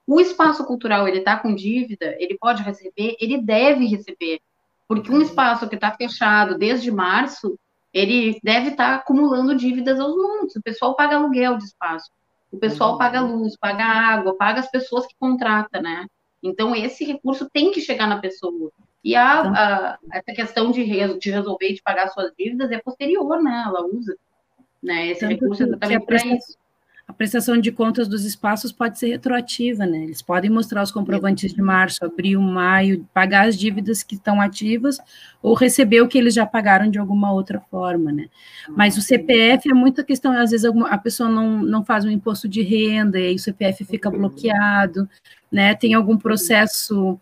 O espaço cultural, ele está com dívida, ele pode receber, ele deve receber. Porque um espaço que está fechado desde março, ele deve estar tá acumulando dívidas aos montes. O pessoal paga aluguel de espaço. O pessoal paga uhum. luz, paga água, paga as pessoas que contrata, né? Então, esse recurso tem que chegar na pessoa. E a, então a, essa questão de, de resolver e de pagar suas dívidas é posterior, né? Ela usa né, esse Tanto recurso exatamente para isso a prestação de contas dos espaços pode ser retroativa, né? Eles podem mostrar os comprovantes de março, abril, maio, pagar as dívidas que estão ativas ou receber o que eles já pagaram de alguma outra forma, né? Mas o CPF é muita questão, às vezes a pessoa não, não faz um imposto de renda e aí o CPF fica bloqueado, né? Tem algum processo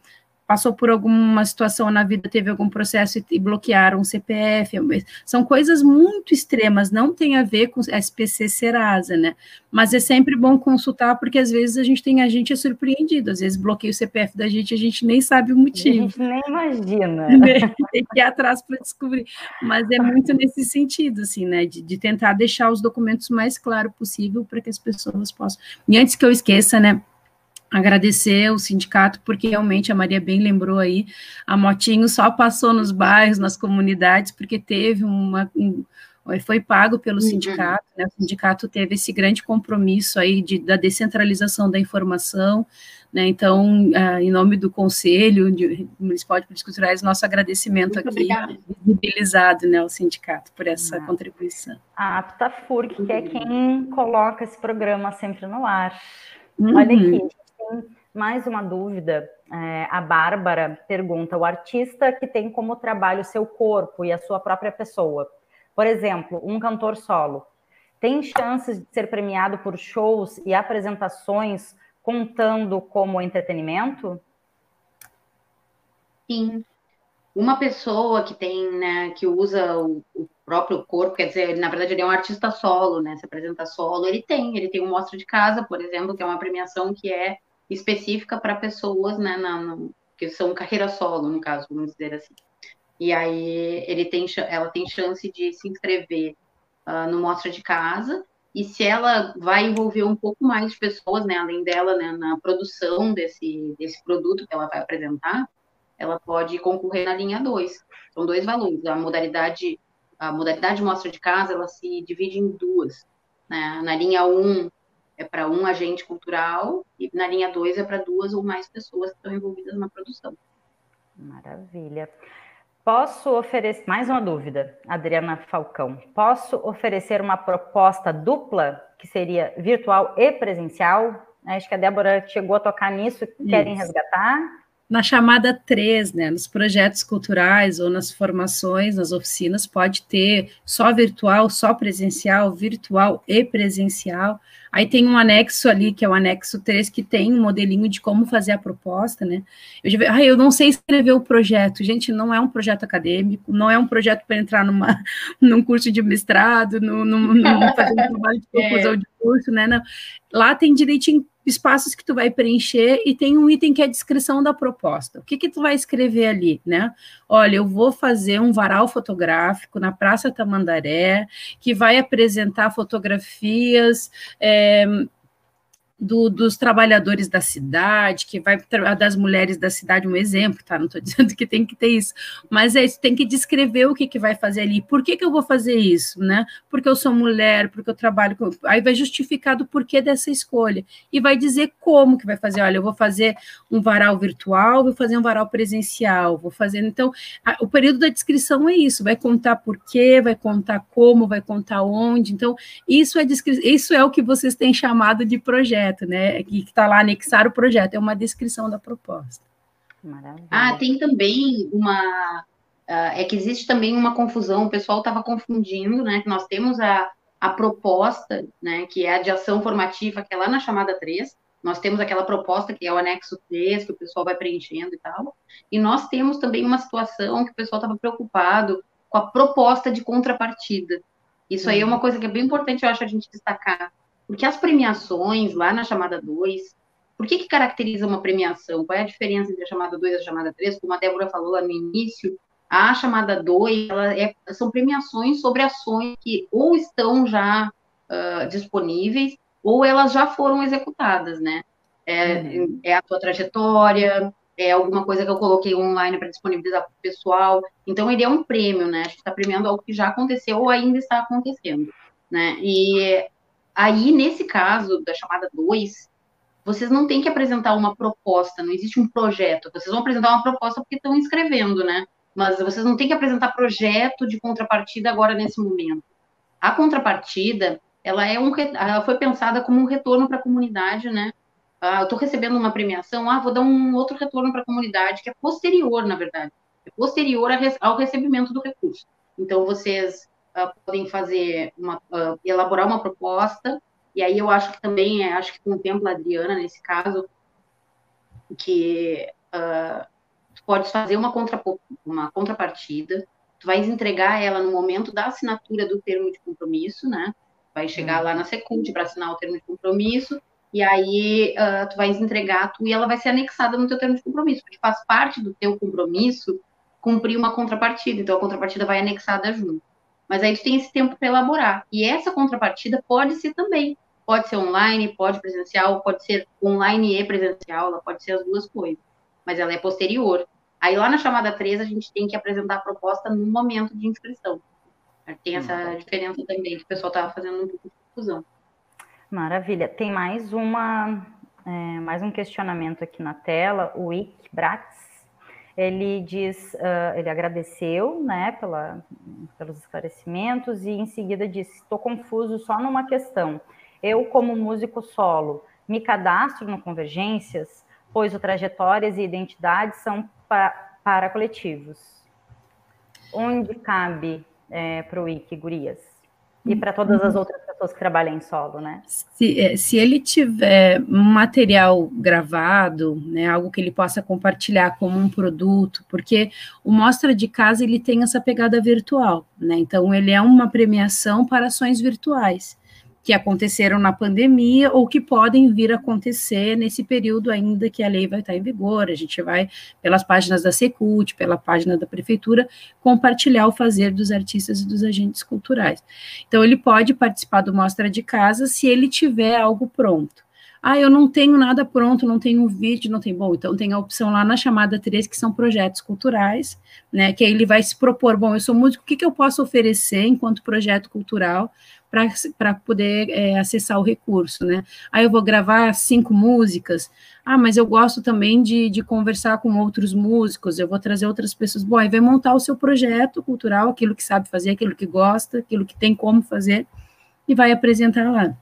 passou por alguma situação na vida, teve algum processo e bloquearam o CPF. São coisas muito extremas, não tem a ver com SPC Serasa, né? Mas é sempre bom consultar, porque às vezes a gente tem, a gente é surpreendido, às vezes bloqueia o CPF da gente, a gente nem sabe o motivo. A gente nem imagina. [laughs] tem que ir atrás para descobrir. Mas é muito nesse sentido, assim, né? De, de tentar deixar os documentos mais claro possível para que as pessoas possam. E antes que eu esqueça, né? Agradecer o sindicato, porque realmente a Maria bem lembrou aí, a Motinho só passou nos bairros, nas comunidades, porque teve uma, um, foi pago pelo uhum. sindicato, né? O sindicato teve esse grande compromisso aí de, da descentralização da informação, né? Então, uh, em nome do Conselho de, Municipal de Políticas Culturais, nosso agradecimento Muito aqui, obrigada. visibilizado, né, ao sindicato por essa contribuição. A APTAFUR, que é quem coloca esse programa sempre no ar. Uhum. Olha aqui, mais uma dúvida. É, a Bárbara pergunta: o artista que tem como trabalho seu corpo e a sua própria pessoa, por exemplo, um cantor solo, tem chances de ser premiado por shows e apresentações contando como entretenimento? Sim. Uma pessoa que tem, né, que usa o, o próprio corpo, quer dizer, na verdade ele é um artista solo, né, se apresenta solo, ele tem, ele tem um Mostra de Casa, por exemplo, que é uma premiação que é específica para pessoas, né, na, que são carreira solo, no caso, vamos dizer assim. E aí ele tem, ela tem chance de se inscrever uh, no Mostra de Casa, e se ela vai envolver um pouco mais de pessoas, né, além dela, né, na produção desse, desse produto que ela vai apresentar, ela pode concorrer na linha 2. São dois valores. A modalidade, a modalidade Mostra de Casa, ela se divide em duas. Né? Na linha 1, um, é para um agente cultural e na linha 2 é para duas ou mais pessoas que estão envolvidas na produção. Maravilha. Posso oferecer mais uma dúvida, Adriana Falcão. Posso oferecer uma proposta dupla que seria virtual e presencial? Acho que a Débora chegou a tocar nisso. Querem Isso. resgatar? Na chamada 3, né, nos projetos culturais ou nas formações, nas oficinas, pode ter só virtual, só presencial, virtual e presencial. Aí tem um anexo ali, que é o anexo 3, que tem um modelinho de como fazer a proposta, né? Eu, já, ah, eu não sei escrever o projeto. Gente, não é um projeto acadêmico, não é um projeto para entrar numa, [laughs] num curso de mestrado, no, no, no, fazer um trabalho de [laughs] conclusão é. de curso, né? Não. Lá tem direitinho espaços que tu vai preencher e tem um item que é a descrição da proposta. O que que tu vai escrever ali, né? Olha, eu vou fazer um varal fotográfico na Praça Tamandaré, que vai apresentar fotografias é, do, dos trabalhadores da cidade, que vai das mulheres da cidade, um exemplo, tá? Não estou [laughs] dizendo que tem que ter isso, mas é isso, tem que descrever o que, que vai fazer ali. Por que, que eu vou fazer isso, né? Porque eu sou mulher, porque eu trabalho com. Aí vai justificar do porquê dessa escolha. E vai dizer como que vai fazer. Olha, eu vou fazer um varal virtual, vou fazer um varal presencial, vou fazer. Então, a, o período da descrição é isso, vai contar porquê, vai contar como, vai contar onde. Então, isso é, isso é o que vocês têm chamado de projeto projeto, né? Que está lá anexar o projeto, é uma descrição da proposta. Maravilha. Ah, tem também uma. Uh, é que existe também uma confusão, o pessoal estava confundindo, né? Que nós temos a, a proposta, né? Que é a de ação formativa, que é lá na chamada 3. Nós temos aquela proposta que é o anexo 3, que o pessoal vai preenchendo e tal. E nós temos também uma situação que o pessoal estava preocupado com a proposta de contrapartida. Isso aí é uma coisa que é bem importante, eu acho, a gente destacar. Porque as premiações, lá na chamada 2, por que, que caracteriza uma premiação? Qual é a diferença entre a chamada 2 e a chamada 3? Como a Débora falou lá no início, a chamada 2 é, são premiações sobre ações que ou estão já uh, disponíveis ou elas já foram executadas, né? É, uhum. é, a tua trajetória, é alguma coisa que eu coloquei online para disponibilizar para o pessoal. Então, ele é um prêmio, né? A gente está premiando algo que já aconteceu ou ainda está acontecendo, né? E Aí, nesse caso da chamada 2, vocês não têm que apresentar uma proposta, não existe um projeto. Vocês vão apresentar uma proposta porque estão inscrevendo, né? Mas vocês não têm que apresentar projeto de contrapartida agora nesse momento. A contrapartida, ela é um, ela foi pensada como um retorno para a comunidade, né? Ah, eu estou recebendo uma premiação, ah, vou dar um outro retorno para a comunidade que é posterior, na verdade, é posterior ao recebimento do recurso. Então vocês uh, podem fazer uma, uh, elaborar uma proposta, e aí eu acho que também, é, acho que contempla a Adriana nesse caso, que uh, pode fazer uma, contra, uma contrapartida, tu vais entregar ela no momento da assinatura do termo de compromisso, né? Vai chegar lá na Secult para assinar o termo de compromisso, e aí uh, tu vais entregar tu e ela vai ser anexada no teu termo de compromisso, porque faz parte do teu compromisso cumprir uma contrapartida, então a contrapartida vai anexada junto. Mas aí tu tem esse tempo para elaborar. E essa contrapartida pode ser também, pode ser online, pode presencial, pode ser online e presencial, ela pode ser as duas coisas, mas ela é posterior. Aí lá na chamada 3 a gente tem que apresentar a proposta no momento de inscrição. Tem essa uhum. diferença também, que o pessoal estava fazendo um pouco de confusão. Maravilha. Tem mais uma é, mais um questionamento aqui na tela. O Ick Bratz, ele diz, uh, ele agradeceu, né, pela, pelos esclarecimentos e em seguida disse: estou confuso só numa questão. Eu, como músico solo, me cadastro no Convergências, pois o trajetórias e identidades são pa para coletivos. Onde cabe é, para o IC, Gurias? E para todas as outras pessoas que trabalham em solo, né? Se, é, se ele tiver material gravado, né, algo que ele possa compartilhar como um produto, porque o Mostra de Casa ele tem essa pegada virtual, né? Então ele é uma premiação para ações virtuais que aconteceram na pandemia ou que podem vir a acontecer nesse período ainda que a lei vai estar em vigor. A gente vai, pelas páginas da Secult, pela página da Prefeitura, compartilhar o fazer dos artistas e dos agentes culturais. Então, ele pode participar do Mostra de Casa se ele tiver algo pronto. Ah, eu não tenho nada pronto, não tenho vídeo, não tem. Bom, então tem a opção lá na chamada 3, que são projetos culturais, né? Que aí ele vai se propor, bom, eu sou músico, o que, que eu posso oferecer enquanto projeto cultural para poder é, acessar o recurso, né? Aí eu vou gravar cinco músicas, ah, mas eu gosto também de, de conversar com outros músicos, eu vou trazer outras pessoas. Bom, aí vai montar o seu projeto cultural, aquilo que sabe fazer, aquilo que gosta, aquilo que tem como fazer, e vai apresentar lá.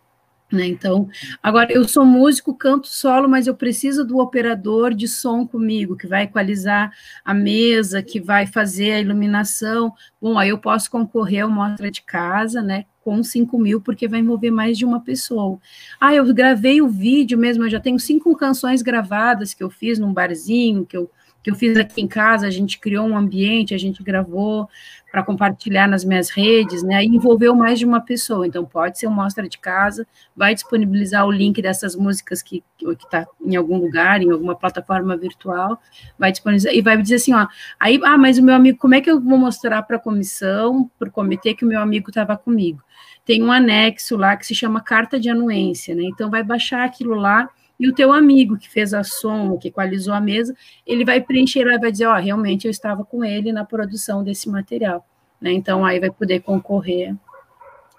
Né? Então, agora eu sou músico, canto solo, mas eu preciso do operador de som comigo, que vai equalizar a mesa, que vai fazer a iluminação. Bom, aí eu posso concorrer ao Mostra de Casa, né? Com 5 mil, porque vai envolver mais de uma pessoa. Ah, eu gravei o vídeo mesmo, eu já tenho cinco canções gravadas que eu fiz num barzinho, que eu que eu fiz aqui em casa, a gente criou um ambiente, a gente gravou para compartilhar nas minhas redes, né? E envolveu mais de uma pessoa. Então, pode ser uma mostra de casa, vai disponibilizar o link dessas músicas que está em algum lugar, em alguma plataforma virtual, vai disponibilizar e vai dizer assim, ó, aí, ah, mas o meu amigo, como é que eu vou mostrar para a comissão, para o comitê que o meu amigo estava comigo? Tem um anexo lá que se chama carta de anuência, né? Então, vai baixar aquilo lá e o teu amigo que fez a som, que equalizou a mesa, ele vai preencher e vai dizer, ó, oh, realmente eu estava com ele na produção desse material, né? Então aí vai poder concorrer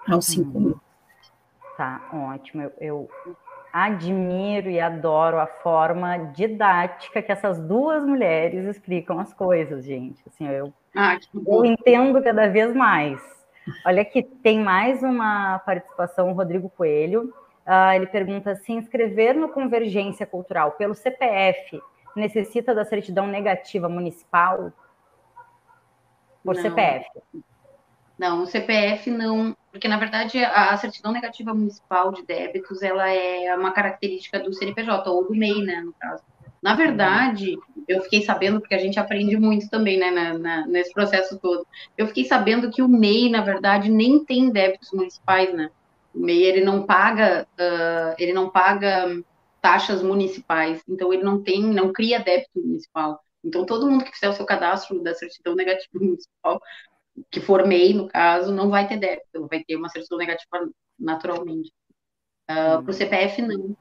aos 5 hum. mil. Tá, ótimo. Eu, eu, admiro e adoro a forma didática que essas duas mulheres explicam as coisas, gente. Assim, eu, ah, eu entendo cada vez mais. Olha aqui, tem mais uma participação, Rodrigo Coelho. Uh, ele pergunta: se inscrever no Convergência Cultural pelo CPF necessita da certidão negativa municipal? Por não. CPF? Não, o CPF não, porque na verdade a certidão negativa municipal de débitos ela é uma característica do CNPJ ou do MEI, né, no caso. Na verdade, eu fiquei sabendo, porque a gente aprende muito também, né, na, na, nesse processo todo. Eu fiquei sabendo que o MEI, na verdade, nem tem débitos municipais, né? O MEI ele não paga, uh, ele não paga taxas municipais, então ele não tem, não cria débito municipal. Então todo mundo que fizer o seu cadastro da certidão negativa [laughs] municipal, que for MEI no caso, não vai ter débito, vai ter uma certidão negativa naturalmente. Uh, Para o CPF não.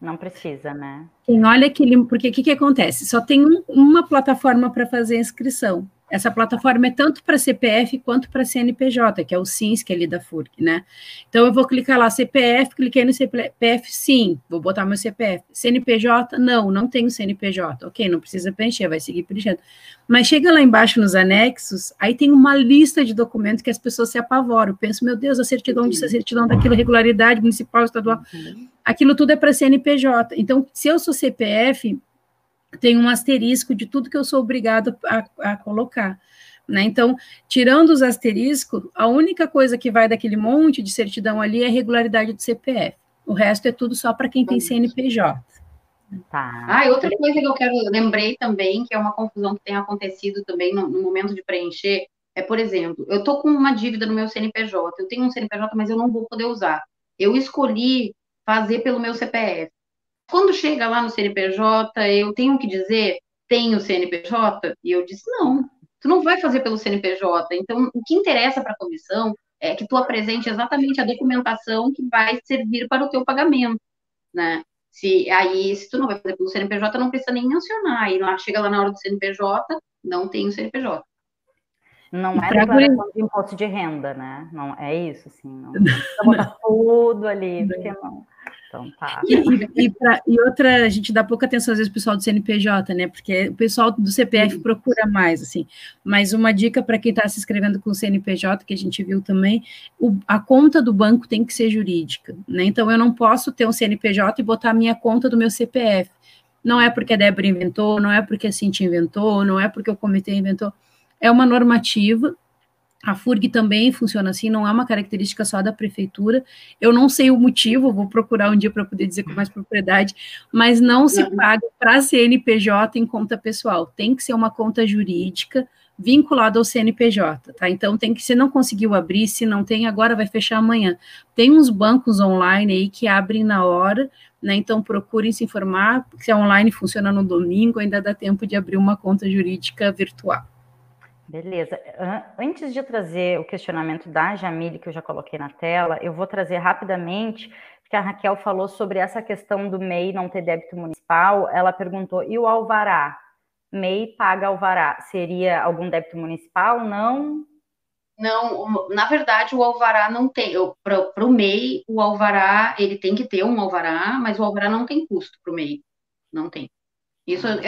Não precisa, né? Quem olha aquele, porque o que, que acontece? Só tem um, uma plataforma para fazer a inscrição. Essa plataforma é tanto para CPF quanto para CNPJ, que é o SINS, que é ali da FURC, né? Então, eu vou clicar lá, CPF, cliquei no CPF, sim, vou botar meu CPF. CNPJ, não, não tenho CNPJ. Ok, não precisa preencher, vai seguir preenchendo. Mas chega lá embaixo nos anexos, aí tem uma lista de documentos que as pessoas se apavoram. Penso, meu Deus, a certidão disso, a certidão daquilo, regularidade municipal, estadual. Uhum. Aquilo tudo é para CNPJ. Então, se eu sou CPF, tem um asterisco de tudo que eu sou obrigado a, a colocar. Né? Então, tirando os asteriscos, a única coisa que vai daquele monte de certidão ali é a regularidade do CPF. O resto é tudo só para quem tem CNPJ. Tá. Ah, e outra coisa que eu quero, lembrei também, que é uma confusão que tem acontecido também no, no momento de preencher, é, por exemplo, eu tô com uma dívida no meu CNPJ, eu tenho um CNPJ, mas eu não vou poder usar. Eu escolhi fazer pelo meu CPF. Quando chega lá no CNPJ, eu tenho que dizer, tenho CNPJ? E eu disse, não, tu não vai fazer pelo CNPJ. Então, o que interessa para a comissão é que tu apresente exatamente a documentação que vai servir para o teu pagamento, né? Se aí, se tu não vai fazer pelo CNPJ, não precisa nem mencionar. Aí lá chega lá na hora do CNPJ, não tem o CNPJ. Não é declaração de imposto de renda, né? Não é isso, assim. Não [laughs] precisa botar tudo ali, porque não. Então tá. E, e, pra, e, outra, a gente dá pouca atenção às vezes o pessoal do CNPJ, né? Porque o pessoal do CPF Sim. procura mais, assim. Mas uma dica para quem está se inscrevendo com o CNPJ, que a gente viu também, o, a conta do banco tem que ser jurídica, né? Então eu não posso ter um CNPJ e botar a minha conta do meu CPF. Não é porque a Débora inventou, não é porque a Cintia inventou, não é porque o comitê inventou. É uma normativa a FURG também funciona assim, não é uma característica só da prefeitura. Eu não sei o motivo, vou procurar um dia para poder dizer com mais propriedade, mas não se uhum. paga para CNPJ em conta pessoal. Tem que ser uma conta jurídica vinculada ao CNPJ, tá? Então tem que se não conseguiu abrir, se não tem agora vai fechar amanhã. Tem uns bancos online aí que abrem na hora, né? Então procurem se informar, se é online funciona no domingo, ainda dá tempo de abrir uma conta jurídica virtual. Beleza. Antes de trazer o questionamento da Jamile, que eu já coloquei na tela, eu vou trazer rapidamente, porque a Raquel falou sobre essa questão do MEI não ter débito municipal. Ela perguntou: e o alvará? MEI paga alvará. Seria algum débito municipal? Não? Não, na verdade, o alvará não tem. Para o MEI, o alvará, ele tem que ter um alvará, mas o alvará não tem custo para o MEI. Não tem. Isso eu,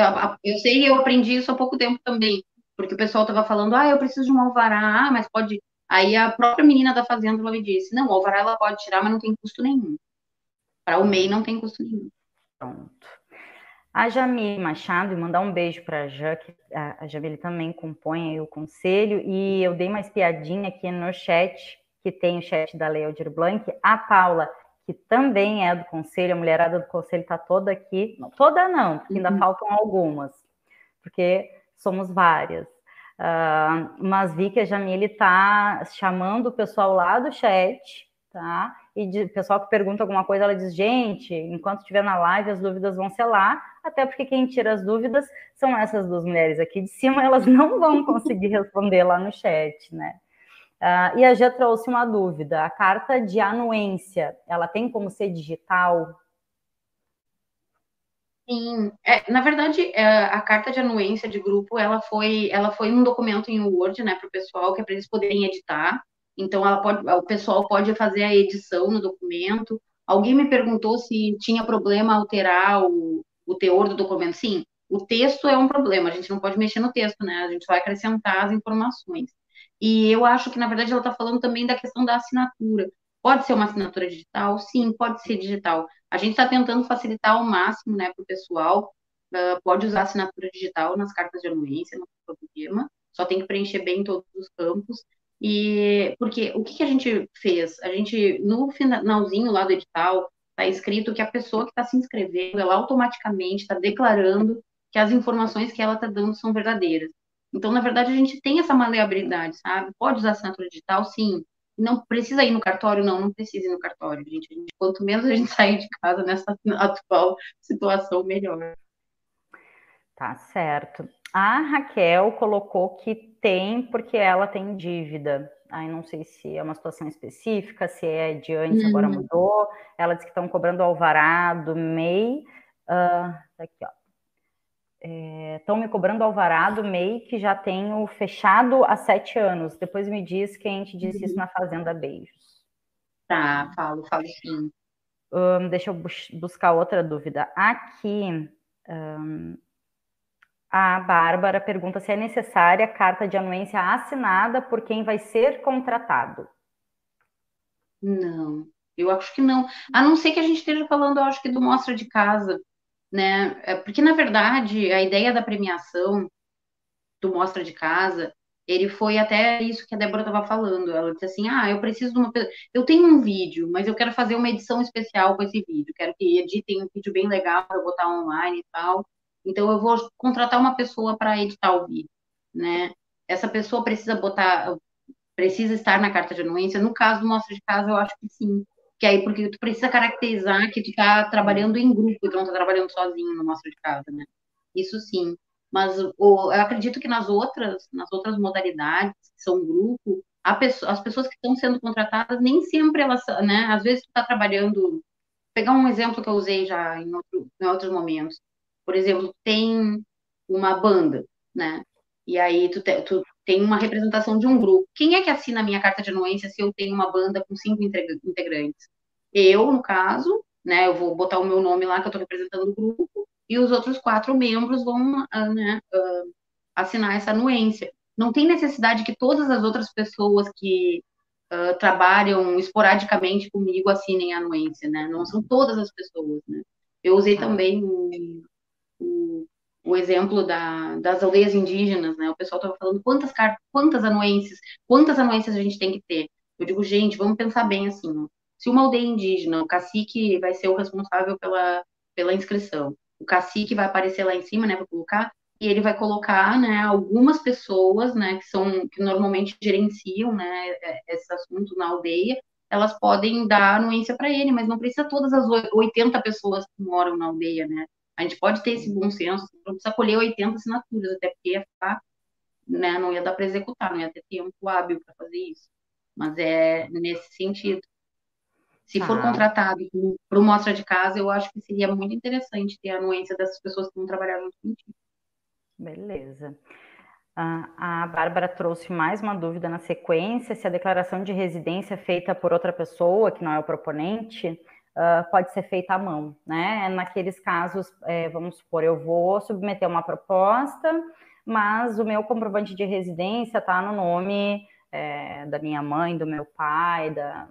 eu sei, eu aprendi isso há pouco tempo também porque o pessoal estava falando, ah, eu preciso de um alvará, ah, mas pode. Aí a própria menina da fazenda ela me disse, não, o alvará ela pode tirar, mas não tem custo nenhum. Para o MEI não tem custo nenhum. Pronto. A Jamile Machado, mandar um beijo para a Jã, que a Jamile também compõe o conselho, e eu dei uma espiadinha aqui no chat, que tem o chat da Lei Aldir Blanc, a Paula, que também é do conselho, a mulherada do conselho está toda aqui, não, toda não, porque ainda uhum. faltam algumas, porque somos várias. Uh, mas vi que a Jamile está chamando o pessoal lá do chat, tá? E o pessoal que pergunta alguma coisa, ela diz: gente, enquanto estiver na live, as dúvidas vão ser lá, até porque quem tira as dúvidas são essas duas mulheres aqui de cima, [laughs] elas não vão conseguir responder lá no chat, né? Uh, e a já trouxe uma dúvida: a carta de anuência, ela tem como ser digital? Sim, é, na verdade, é, a carta de anuência de grupo, ela foi, ela foi um documento em Word, né, para o pessoal, que é para eles poderem editar. Então, ela pode, o pessoal pode fazer a edição no documento. Alguém me perguntou se tinha problema alterar o, o teor do documento. Sim, o texto é um problema, a gente não pode mexer no texto, né? A gente vai acrescentar as informações. E eu acho que, na verdade, ela está falando também da questão da assinatura. Pode ser uma assinatura digital? Sim, pode ser digital. A gente está tentando facilitar ao máximo, né, para o pessoal. Uh, pode usar assinatura digital nas cartas de anuência, não tem problema. Só tem que preencher bem todos os campos. E porque o que, que a gente fez? A gente, no finalzinho lá do edital, está escrito que a pessoa que está se inscrevendo, ela automaticamente está declarando que as informações que ela está dando são verdadeiras. Então, na verdade, a gente tem essa maleabilidade, sabe? Pode usar assinatura digital, sim. Não precisa ir no cartório? Não, não precisa ir no cartório, gente. quanto menos a gente [laughs] sair de casa nessa atual situação, melhor. Tá certo. A Raquel colocou que tem porque ela tem dívida. Aí não sei se é uma situação específica, se é de antes, agora uhum. mudou. Ela disse que estão cobrando alvará do MEI. Uh, aqui, ó estão é, me cobrando alvará do MEI que já tenho fechado há sete anos. Depois me diz quem te disse uhum. isso na Fazenda Beijos. Tá, falo, falo sim. Um, deixa eu bus buscar outra dúvida. Aqui, um, a Bárbara pergunta se é necessária carta de anuência assinada por quem vai ser contratado. Não, eu acho que não. A não ser que a gente esteja falando, eu acho que do mostra de casa né? É, porque, na verdade, a ideia da premiação do Mostra de Casa ele foi até isso que a Débora estava falando. Ela disse assim: Ah, eu preciso de uma. Eu tenho um vídeo, mas eu quero fazer uma edição especial com esse vídeo. Quero que editem um vídeo bem legal para botar online e tal. Então, eu vou contratar uma pessoa para editar o vídeo, né? Essa pessoa precisa botar, precisa estar na carta de anuência. No caso do Mostra de Casa, eu acho que sim. Que aí, porque tu precisa caracterizar que tu está trabalhando em grupo, tu não está trabalhando sozinho no Mostra de Casa, né? Isso sim. Mas o, eu acredito que nas outras, nas outras modalidades, que são grupo, pessoa, as pessoas que estão sendo contratadas, nem sempre elas, né? Às vezes tu está trabalhando. Pegar um exemplo que eu usei já em, outro, em outros momentos. Por exemplo, tem uma banda, né? E aí tu, te, tu tem uma representação de um grupo. Quem é que assina a minha carta de anuência se eu tenho uma banda com cinco integrantes? Eu, no caso, né? Eu vou botar o meu nome lá que eu estou representando o grupo e os outros quatro membros vão uh, né, uh, assinar essa anuência. Não tem necessidade que todas as outras pessoas que uh, trabalham esporadicamente comigo assinem a anuência, né? Não são todas as pessoas, né? Eu usei também o, o, o exemplo da, das aldeias indígenas, né? O pessoal estava falando quantas, quantas anuências, quantas anuências a gente tem que ter. Eu digo, gente, vamos pensar bem assim. Se uma aldeia indígena, o cacique vai ser o responsável pela, pela inscrição. O cacique vai aparecer lá em cima, né, para colocar, e ele vai colocar, né, algumas pessoas, né, que são, que normalmente gerenciam, né, é, esse assunto na aldeia, elas podem dar anuência para ele, mas não precisa todas as 80 pessoas que moram na aldeia, né, a gente pode ter esse bom senso, não precisa colher 80 assinaturas, até porque ia ficar, né, não ia dar para executar, não ia ter tempo hábil para fazer isso, mas é nesse sentido. Se for ah. contratado para o Mostra de Casa, eu acho que seria muito interessante ter a anuência dessas pessoas que vão trabalhar junto contigo. Beleza. a Bárbara trouxe mais uma dúvida na sequência: se a declaração de residência feita por outra pessoa, que não é o proponente, uh, pode ser feita à mão, né? Naqueles casos, é, vamos supor, eu vou submeter uma proposta, mas o meu comprovante de residência está no nome é, da minha mãe, do meu pai, da,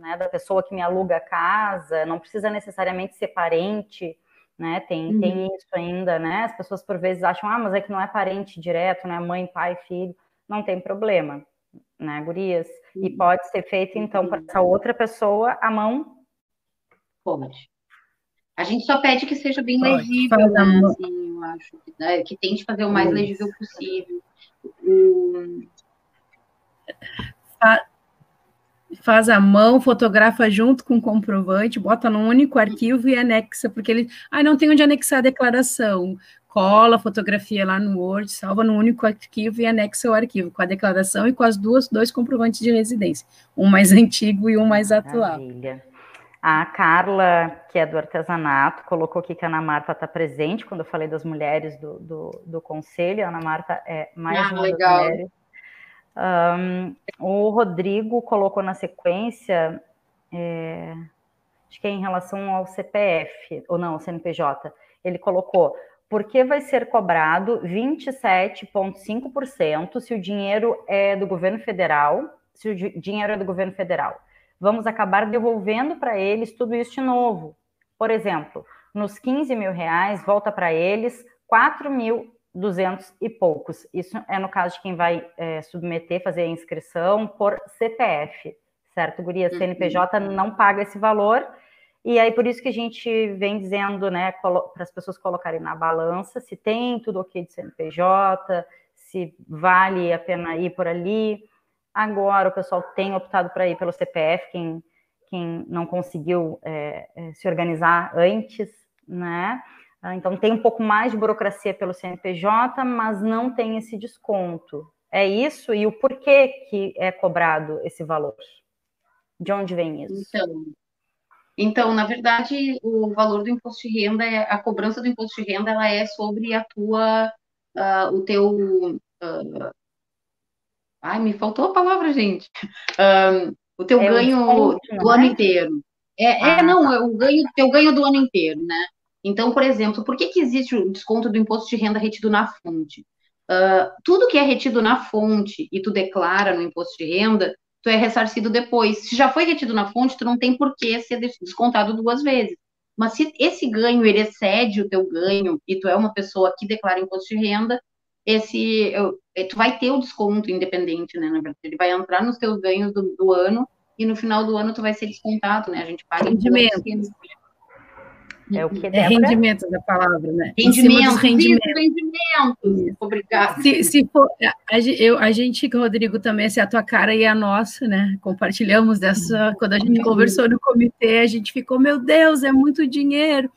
né, da pessoa que me aluga a casa, não precisa necessariamente ser parente, né? Tem, uhum. tem isso ainda, né? As pessoas por vezes acham, ah, mas é que não é parente direto, né? Mãe, pai, filho, não tem problema, né, gurias? Uhum. E pode ser feito, então, para essa outra pessoa, a mão? Pode. A gente só pede que seja bem pode. legível, né? Assim, eu acho. Né? Que tente fazer o mais isso. legível possível. Um faz a mão, fotografa junto com o comprovante, bota num único arquivo e anexa, porque ele, ah, não tem onde anexar a declaração. Cola a fotografia lá no Word, salva num único arquivo e anexa o arquivo com a declaração e com as duas dois comprovantes de residência, um mais [laughs] antigo e um mais atual. Maravilha. A Carla, que é do artesanato, colocou aqui que a Ana Marta está presente quando eu falei das mulheres do, do, do conselho. A Ana Marta é mais ah, uma legal. das mulheres um, o Rodrigo colocou na sequência, é, acho que é em relação ao CPF, ou não, ao CNPJ, ele colocou, por que vai ser cobrado 27,5% se o dinheiro é do governo federal, se o dinheiro é do governo federal? Vamos acabar devolvendo para eles tudo isso de novo. Por exemplo, nos 15 mil reais, volta para eles 4 mil 200 e poucos. Isso é no caso de quem vai é, submeter, fazer a inscrição por CPF, certo, Guria? CNPJ uhum. não paga esse valor, e aí por isso que a gente vem dizendo, né, para as pessoas colocarem na balança se tem tudo ok de CNPJ, se vale a pena ir por ali. Agora o pessoal tem optado para ir pelo CPF, quem, quem não conseguiu é, é, se organizar antes, né? Ah, então, tem um pouco mais de burocracia pelo CNPJ, mas não tem esse desconto. É isso? E o porquê que é cobrado esse valor? De onde vem isso? Então, então na verdade, o valor do imposto de renda, é, a cobrança do imposto de renda, ela é sobre a tua, uh, o teu... Uh, ai, me faltou a palavra, gente. Uh, o teu é ganho o desconto, do ano é? inteiro. É, é ah, é, não, tá. é o ganho, teu ganho do ano inteiro, né? Então, por exemplo, por que, que existe o desconto do imposto de renda retido na fonte? Uh, tudo que é retido na fonte e tu declara no imposto de renda, tu é ressarcido depois. Se já foi retido na fonte, tu não tem por que ser descontado duas vezes. Mas se esse ganho ele excede o teu ganho e tu é uma pessoa que declara imposto de renda, esse, eu, tu vai ter o desconto independente, né, na verdade, ele vai entrar nos teus ganhos do, do ano, e no final do ano tu vai ser descontado, né, a gente paga... Rendimento. É o que é rendimento da palavra, né? Rendimento, rendimento. rendimento. Obrigada. Se, se for, a, eu, a gente, Rodrigo, também, essa é a tua cara e a nossa, né? Compartilhamos dessa, quando a gente conversou no comitê, a gente ficou, meu Deus, é muito dinheiro.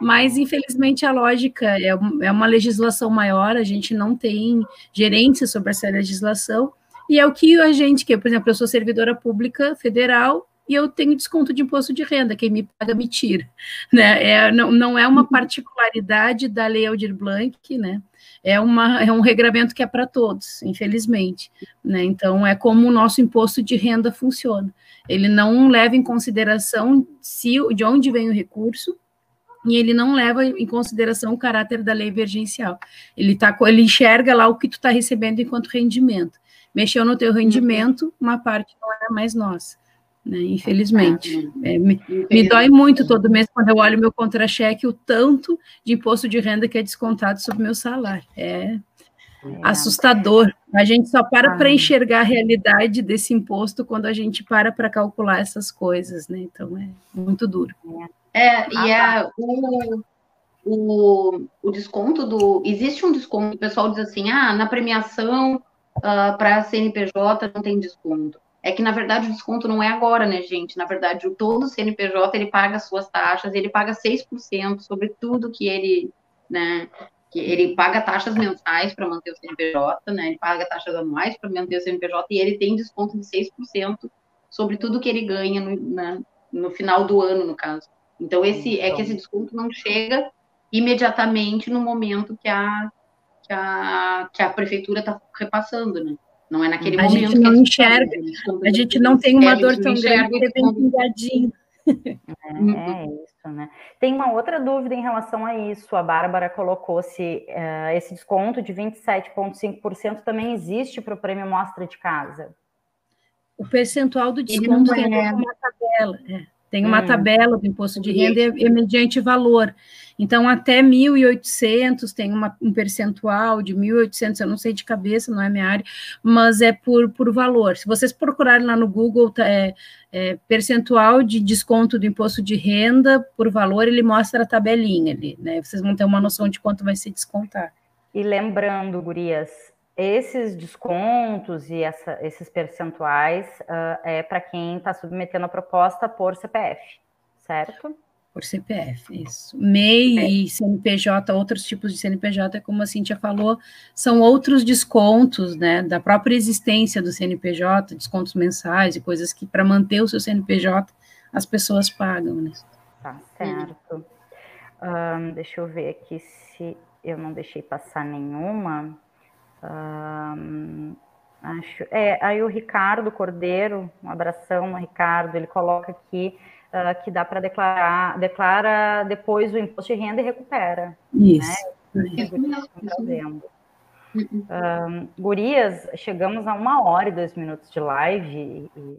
Mas, infelizmente, a lógica é, é uma legislação maior, a gente não tem gerência sobre essa legislação, e é o que a gente, que, por exemplo, eu sou servidora pública federal, e eu tenho desconto de imposto de renda, quem me paga me tira, [laughs] né? É, não, não é uma uhum. particularidade da Lei Aldir Blanc, né? É, uma, é um regramento que é para todos, infelizmente, né? Então, é como o nosso imposto de renda funciona. Ele não leva em consideração se, de onde vem o recurso, e ele não leva em consideração o caráter da lei emergencial. Ele, tá, ele enxerga lá o que tu está recebendo enquanto rendimento. Mexeu no teu rendimento, uma parte não é mais nossa né? Infelizmente. Ah, é, me, me, dói muito todo mês quando eu olho meu contra-cheque, o tanto de imposto de renda que é descontado sobre meu salário. É, é. assustador. A gente só para ah. para enxergar a realidade desse imposto quando a gente para para calcular essas coisas, né? Então é muito duro. É, e ah, é o, o, o desconto do. Existe um desconto, o pessoal diz assim: ah, na premiação uh, para CNPJ não tem desconto é que, na verdade, o desconto não é agora, né, gente? Na verdade, o todo CNPJ, ele paga as suas taxas, ele paga 6% sobre tudo que ele, né, que ele paga taxas mensais para manter o CNPJ, né, ele paga taxas anuais para manter o CNPJ, e ele tem desconto de 6% sobre tudo que ele ganha no, no final do ano, no caso. Então, esse então. é que esse desconto não chega imediatamente no momento que a, que a, que a prefeitura está repassando, né? Não é naquele a momento. A gente não enxerga, a gente não tem uma dor tão grande que vem pingadinho. É, é isso, né? Tem uma outra dúvida em relação a isso. A Bárbara colocou se uh, esse desconto de 27,5% também existe para o prêmio Mostra de Casa. O percentual do desconto tem é... uma tabela. É. Tem uma hum. tabela do imposto de renda e é mediante valor. Então, até 1.800 tem uma, um percentual de 1.800, eu não sei de cabeça, não é minha área, mas é por, por valor. Se vocês procurarem lá no Google, tá, é, é, percentual de desconto do imposto de renda por valor, ele mostra a tabelinha ali, né? Vocês vão ter uma noção de quanto vai se descontar. E lembrando, gurias, esses descontos e essa, esses percentuais uh, é para quem está submetendo a proposta por CPF, certo? Por CPF, isso. MEI é. e CNPJ, outros tipos de CNPJ, como a Cintia falou, são outros descontos, né, da própria existência do CNPJ, descontos mensais e coisas que, para manter o seu CNPJ, as pessoas pagam, né? Tá certo. Deixa eu ver aqui se eu não deixei passar nenhuma acho, é, aí o Ricardo Cordeiro, um abração Ricardo, ele coloca aqui uh, que dá para declarar, declara depois o imposto de renda e recupera. Isso. Né? Um, gurias, chegamos a uma hora e dois minutos de live e, e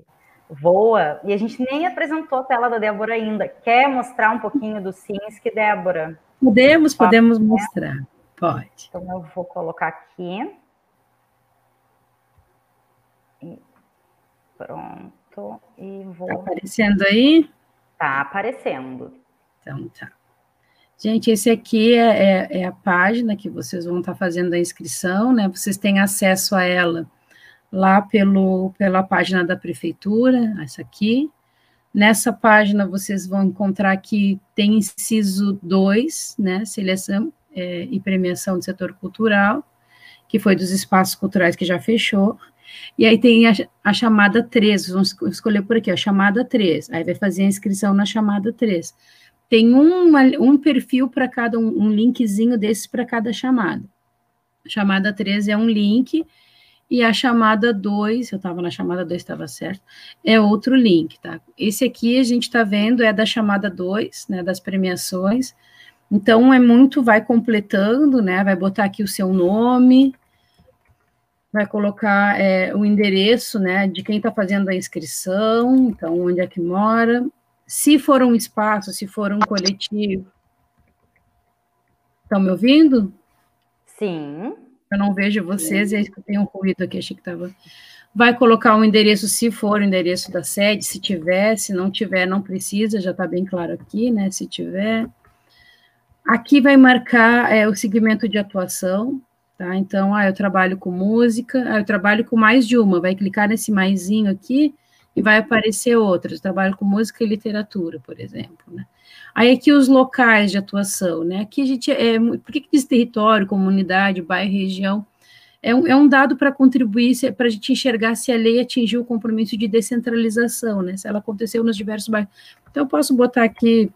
voa, e a gente nem apresentou a tela da Débora ainda. Quer mostrar um pouquinho do que Débora? Podemos, podemos mostrar. Pode. Então eu vou colocar aqui. E pronto. E vou. Tá aparecendo aí? Tá aparecendo. Então tá. Gente, esse aqui é, é, é, a página que vocês vão estar fazendo a inscrição, né? Vocês têm acesso a ela lá pelo, pela página da prefeitura, essa aqui. Nessa página vocês vão encontrar que tem inciso 2, né? Seleção é, e premiação do setor cultural, que foi dos espaços culturais que já fechou. E aí tem a, a chamada 3, vamos escolher por aqui, a chamada 3. Aí vai fazer a inscrição na chamada 3. Tem uma, um perfil para cada, um, um linkzinho desses para cada chamada. A chamada 3 é um link, e a chamada 2, eu estava na chamada 2, estava certo, é outro link, tá? Esse aqui a gente está vendo é da chamada 2, né, das premiações, então, é muito, vai completando, né? Vai botar aqui o seu nome, vai colocar é, o endereço, né? De quem está fazendo a inscrição, então, onde é que mora. Se for um espaço, se for um coletivo. Estão me ouvindo? Sim. Eu não vejo vocês, e é que eu tenho um ruído aqui, achei que estava. Vai colocar o um endereço, se for o endereço da sede, se tiver, se não tiver, não precisa, já está bem claro aqui, né? Se tiver. Aqui vai marcar é, o segmento de atuação, tá? Então, ah, eu trabalho com música, ah, eu trabalho com mais de uma, vai clicar nesse maisinho aqui e vai aparecer outras. Trabalho com música e literatura, por exemplo, né? Aí aqui os locais de atuação, né? Aqui a gente é, por que, que diz território, comunidade, bairro, região? É um, é um dado para contribuir, para a gente enxergar se a lei atingiu o compromisso de descentralização, né? Se ela aconteceu nos diversos bairros. Então, eu posso botar aqui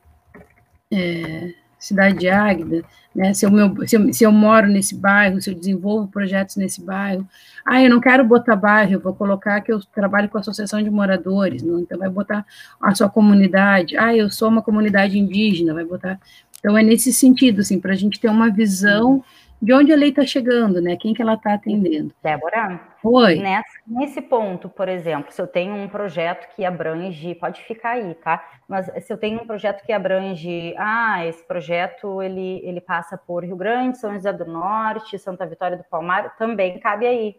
é, Cidade Águida, né? Se eu, meu, se, eu, se eu moro nesse bairro, se eu desenvolvo projetos nesse bairro. Ah, eu não quero botar bairro, eu vou colocar que eu trabalho com a associação de moradores, então vai botar a sua comunidade. Ah, eu sou uma comunidade indígena, vai botar. Então é nesse sentido, assim, para a gente ter uma visão de onde a lei está chegando, né? Quem que ela está atendendo. Débora? Oi. Nessa, nesse ponto, por exemplo, se eu tenho um projeto que abrange, pode ficar aí, tá? Mas se eu tenho um projeto que abrange, ah, esse projeto ele, ele passa por Rio Grande, São José do Norte, Santa Vitória do Palmar, também cabe aí.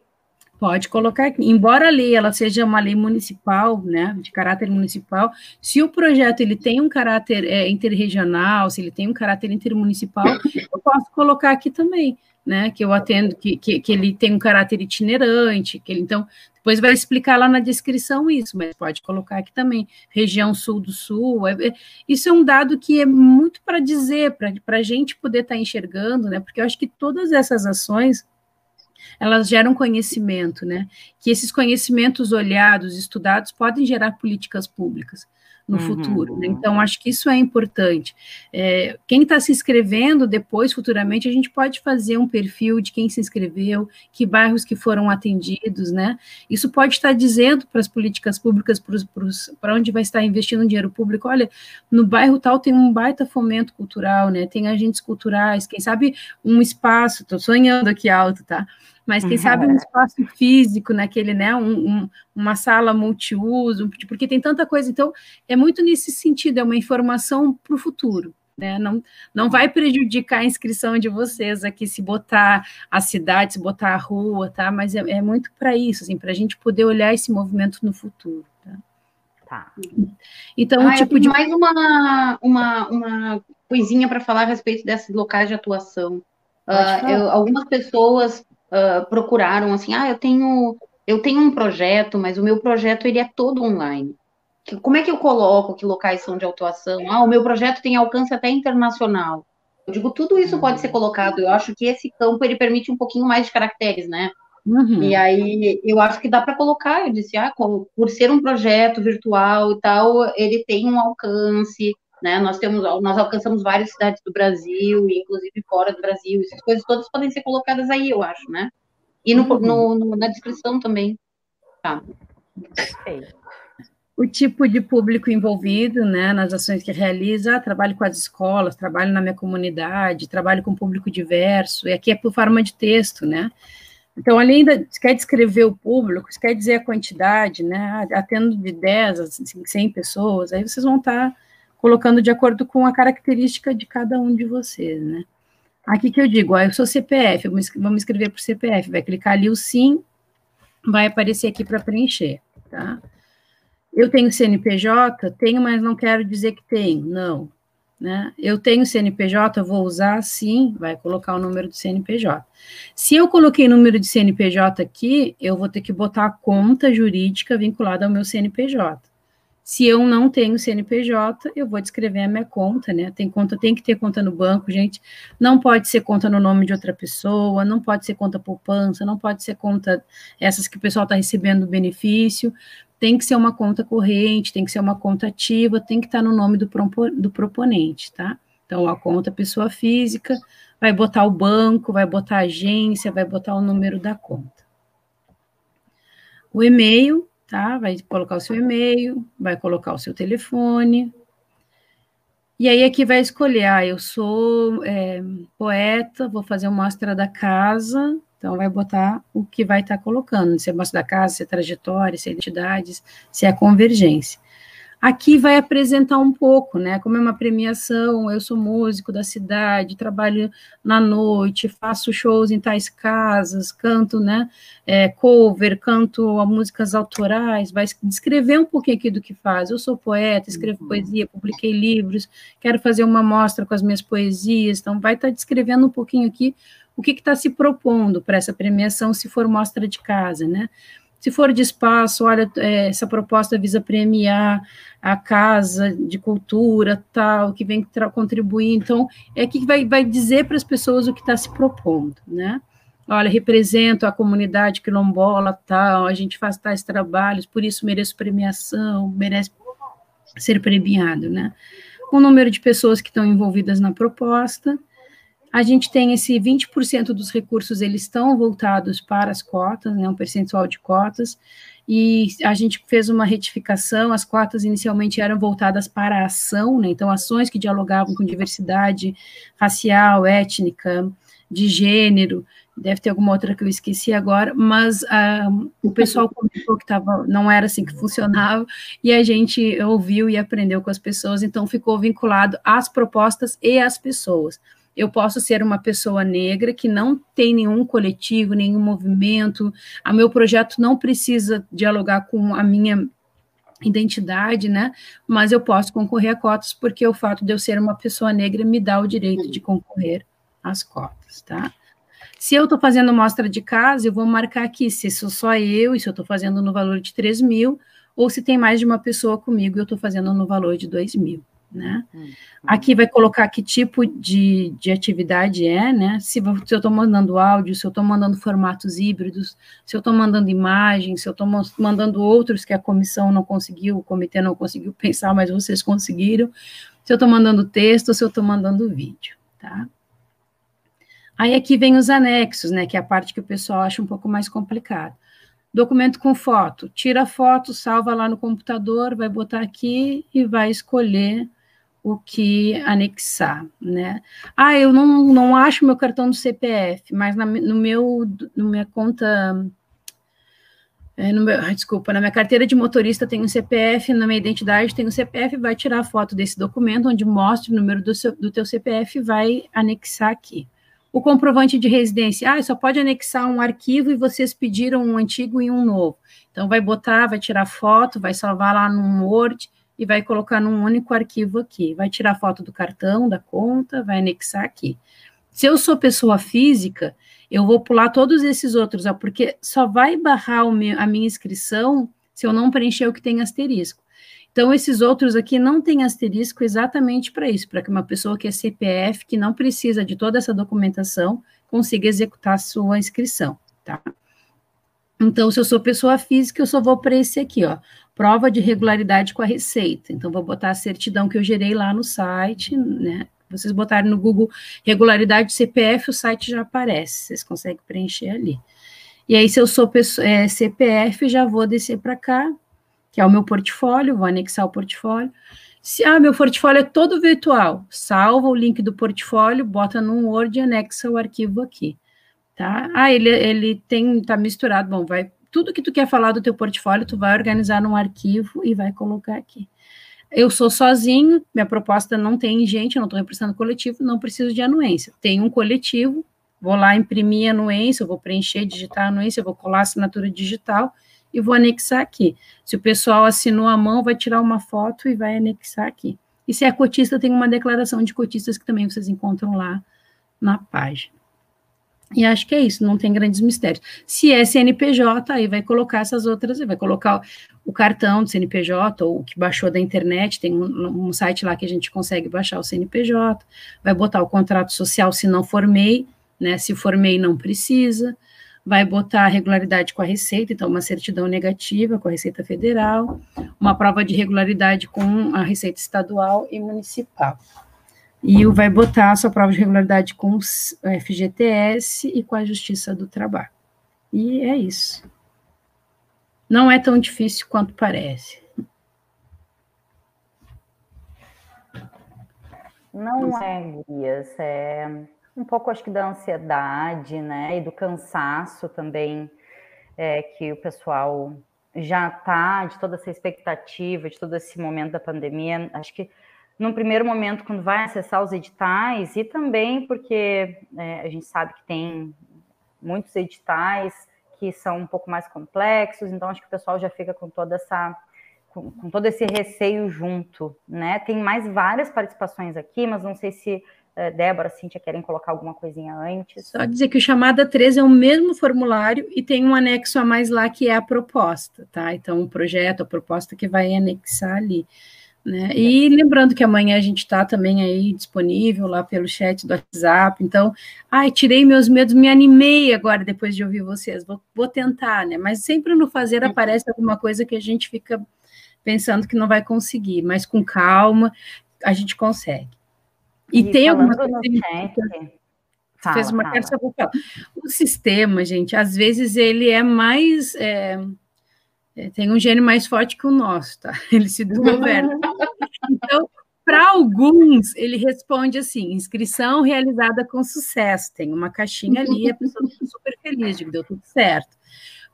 Pode colocar. Embora a lei ela seja uma lei municipal, né, de caráter municipal, se o projeto ele tem um caráter é, interregional, se ele tem um caráter intermunicipal, eu posso colocar aqui também, né, que eu atendo, que, que, que ele tem um caráter itinerante, que ele, então, depois vai explicar lá na descrição isso, mas pode colocar aqui também, região sul do sul, é, é, isso é um dado que é muito para dizer, para a gente poder estar tá enxergando, né, porque eu acho que todas essas ações, elas geram conhecimento, né? Que esses conhecimentos olhados, estudados, podem gerar políticas públicas no uhum. futuro. Né? Então, acho que isso é importante. É, quem está se inscrevendo depois, futuramente, a gente pode fazer um perfil de quem se inscreveu, que bairros que foram atendidos, né? Isso pode estar dizendo para as políticas públicas, para onde vai estar investindo dinheiro público, olha, no bairro tal tem um baita fomento cultural, né? Tem agentes culturais, quem sabe um espaço, estou sonhando aqui alto, tá? Mas quem uhum. sabe um espaço físico naquele, né, um, um, uma sala multiuso, porque tem tanta coisa. Então, é muito nesse sentido, é uma informação para o futuro. Né? Não, não vai prejudicar a inscrição de vocês aqui se botar a cidade, se botar a rua, tá? Mas é, é muito para isso, assim, para a gente poder olhar esse movimento no futuro. Tá. tá. Então, ah, tipo de mais uma, uma, uma coisinha para falar a respeito desses locais de atuação. Uh, eu, algumas pessoas uh, procuraram assim, ah, eu tenho eu tenho um projeto, mas o meu projeto ele é todo online. Como é que eu coloco que locais são de atuação? Ah, o meu projeto tem alcance até internacional. Eu digo, tudo isso pode ser uhum. colocado. Eu acho que esse campo ele permite um pouquinho mais de caracteres, né? Uhum. E aí eu acho que dá para colocar. Eu disse, ah, por ser um projeto virtual e tal, ele tem um alcance, né? Nós temos, nós alcançamos várias cidades do Brasil, inclusive fora do Brasil. Essas coisas todas podem ser colocadas aí, eu acho, né? E no, no, no na descrição também. Tá. O tipo de público envolvido, né, nas ações que realiza, trabalho com as escolas, trabalho na minha comunidade, trabalho com público diverso, e aqui é por forma de texto, né? Então, além de, se quer descrever o público, se quer dizer a quantidade, né, atendo de 10 a 100 pessoas, aí vocês vão estar colocando de acordo com a característica de cada um de vocês, né? Aqui que eu digo, ó, eu sou CPF, vamos escrever o CPF, vai clicar ali o sim, vai aparecer aqui para preencher, tá? Eu tenho CNPJ? Tenho, mas não quero dizer que tenho, não. Né? Eu tenho CNPJ, vou usar sim, vai colocar o número do CNPJ. Se eu coloquei número de CNPJ aqui, eu vou ter que botar a conta jurídica vinculada ao meu CNPJ. Se eu não tenho CNPJ, eu vou descrever a minha conta, né? Tem conta, tem que ter conta no banco, gente. Não pode ser conta no nome de outra pessoa, não pode ser conta poupança, não pode ser conta essas que o pessoal está recebendo benefício. Tem que ser uma conta corrente, tem que ser uma conta ativa, tem que estar tá no nome do, do proponente, tá? Então, a conta pessoa física, vai botar o banco, vai botar a agência, vai botar o número da conta. O e-mail, tá? Vai colocar o seu e-mail, vai colocar o seu telefone. E aí aqui vai escolher, ah, eu sou é, poeta, vou fazer uma mostra da casa, então vai botar o que vai estar tá colocando, se é mostra da casa, se é trajetória, se é identidades, se é convergência. Aqui vai apresentar um pouco, né? Como é uma premiação, eu sou músico da cidade, trabalho na noite, faço shows em tais casas, canto, né? É, cover, canto músicas autorais, vai descrever um pouquinho aqui do que faz. Eu sou poeta, escrevo uhum. poesia, publiquei livros, quero fazer uma mostra com as minhas poesias, então vai estar tá descrevendo um pouquinho aqui o que está se propondo para essa premiação, se for mostra de casa, né? Se for de espaço, olha, é, essa proposta visa premiar a casa de cultura, tal, que vem contribuir. Então, é que vai, vai dizer para as pessoas o que está se propondo, né? Olha, represento a comunidade quilombola, tal, a gente faz tais trabalhos, por isso mereço premiação, merece ser premiado, né? O número de pessoas que estão envolvidas na proposta, a gente tem esse 20% dos recursos, eles estão voltados para as cotas, né, um percentual de cotas, e a gente fez uma retificação, as cotas inicialmente eram voltadas para a ação, né, então ações que dialogavam com diversidade racial, étnica, de gênero, deve ter alguma outra que eu esqueci agora, mas uh, o pessoal comentou que tava, não era assim que funcionava, e a gente ouviu e aprendeu com as pessoas, então ficou vinculado às propostas e às pessoas eu posso ser uma pessoa negra que não tem nenhum coletivo, nenhum movimento, a meu projeto não precisa dialogar com a minha identidade, né? Mas eu posso concorrer a cotas porque o fato de eu ser uma pessoa negra me dá o direito de concorrer às cotas, tá? Se eu estou fazendo mostra de casa, eu vou marcar aqui se sou só eu e se eu estou fazendo no valor de 3 mil, ou se tem mais de uma pessoa comigo e eu estou fazendo no valor de 2 mil né? Uhum. Aqui vai colocar que tipo de, de atividade é, né? Se, se eu estou mandando áudio, se eu estou mandando formatos híbridos, se eu estou mandando imagens, se eu estou mandando outros que a comissão não conseguiu, o comitê não conseguiu [laughs] pensar, mas vocês conseguiram, se eu estou mandando texto, se eu estou mandando vídeo, tá? Aí aqui vem os anexos, né? Que é a parte que o pessoal acha um pouco mais complicado. Documento com foto. Tira a foto, salva lá no computador, vai botar aqui e vai escolher o que anexar, né? Ah, eu não, não acho meu cartão do CPF, mas na, no meu, no minha conta, é, no meu, desculpa, na minha carteira de motorista tem um CPF, na minha identidade tem um CPF, vai tirar a foto desse documento, onde mostra o número do, seu, do teu CPF vai anexar aqui. O comprovante de residência, ah, só pode anexar um arquivo e vocês pediram um antigo e um novo. Então, vai botar, vai tirar foto, vai salvar lá no Word, e vai colocar num único arquivo aqui. Vai tirar foto do cartão, da conta, vai anexar aqui. Se eu sou pessoa física, eu vou pular todos esses outros, ó, porque só vai barrar meu, a minha inscrição se eu não preencher o que tem asterisco. Então, esses outros aqui não têm asterisco exatamente para isso, para que uma pessoa que é CPF, que não precisa de toda essa documentação, consiga executar a sua inscrição, tá? Então, se eu sou pessoa física, eu só vou para esse aqui, ó, prova de regularidade com a Receita. Então, vou botar a certidão que eu gerei lá no site, né? Vocês botarem no Google regularidade CPF, o site já aparece, vocês conseguem preencher ali. E aí, se eu sou pessoa, é, CPF, já vou descer para cá, que é o meu portfólio, vou anexar o portfólio. Se ah, meu portfólio é todo virtual, salva o link do portfólio, bota no Word e anexa o arquivo aqui tá? Ah, ele, ele tem, tá misturado, bom, vai, tudo que tu quer falar do teu portfólio, tu vai organizar num arquivo e vai colocar aqui. Eu sou sozinho, minha proposta não tem gente, eu não estou representando coletivo, não preciso de anuência. Tem um coletivo, vou lá imprimir anuência, eu vou preencher, digitar anuência, eu vou colar assinatura digital e vou anexar aqui. Se o pessoal assinou a mão, vai tirar uma foto e vai anexar aqui. E se é cotista, tem uma declaração de cotistas que também vocês encontram lá na página. E acho que é isso, não tem grandes mistérios. Se é CNPJ, aí vai colocar essas outras, vai colocar o cartão do CNPJ, ou o que baixou da internet, tem um, um, site lá que a gente consegue baixar o CNPJ, vai botar o contrato social se não formei, né? Se formei, não precisa, vai botar a regularidade com a Receita, então uma certidão negativa com a Receita Federal, uma prova de regularidade com a Receita Estadual e Municipal e o vai botar a sua prova de regularidade com o FGTS e com a Justiça do Trabalho. E é isso. Não é tão difícil quanto parece. Não é, Gurias, é um pouco, acho que, da ansiedade, né, e do cansaço também é, que o pessoal já está de toda essa expectativa, de todo esse momento da pandemia. Acho que num primeiro momento, quando vai acessar os editais, e também porque é, a gente sabe que tem muitos editais que são um pouco mais complexos, então acho que o pessoal já fica com toda essa com, com todo esse receio junto, né? Tem mais várias participações aqui, mas não sei se uh, Débora, Cíntia querem colocar alguma coisinha antes. Só dizer que o chamada 3 é o mesmo formulário e tem um anexo a mais lá que é a proposta, tá? Então, o projeto, a proposta que vai anexar ali. Né? E lembrando que amanhã a gente está também aí disponível lá pelo chat do WhatsApp. Então, ai, tirei meus medos, me animei agora depois de ouvir vocês. Vou, vou tentar, né? Mas sempre no fazer aparece alguma coisa que a gente fica pensando que não vai conseguir, mas com calma a gente consegue. E, e tem alguma coisa. Fala, fez uma fala. O sistema, gente, às vezes ele é mais. É, é, tem um gênio mais forte que o nosso, tá? [laughs] Ele se governa. então, para alguns, ele responde assim: inscrição realizada com sucesso. Tem uma caixinha ali, a pessoa fica super feliz de que deu tudo certo.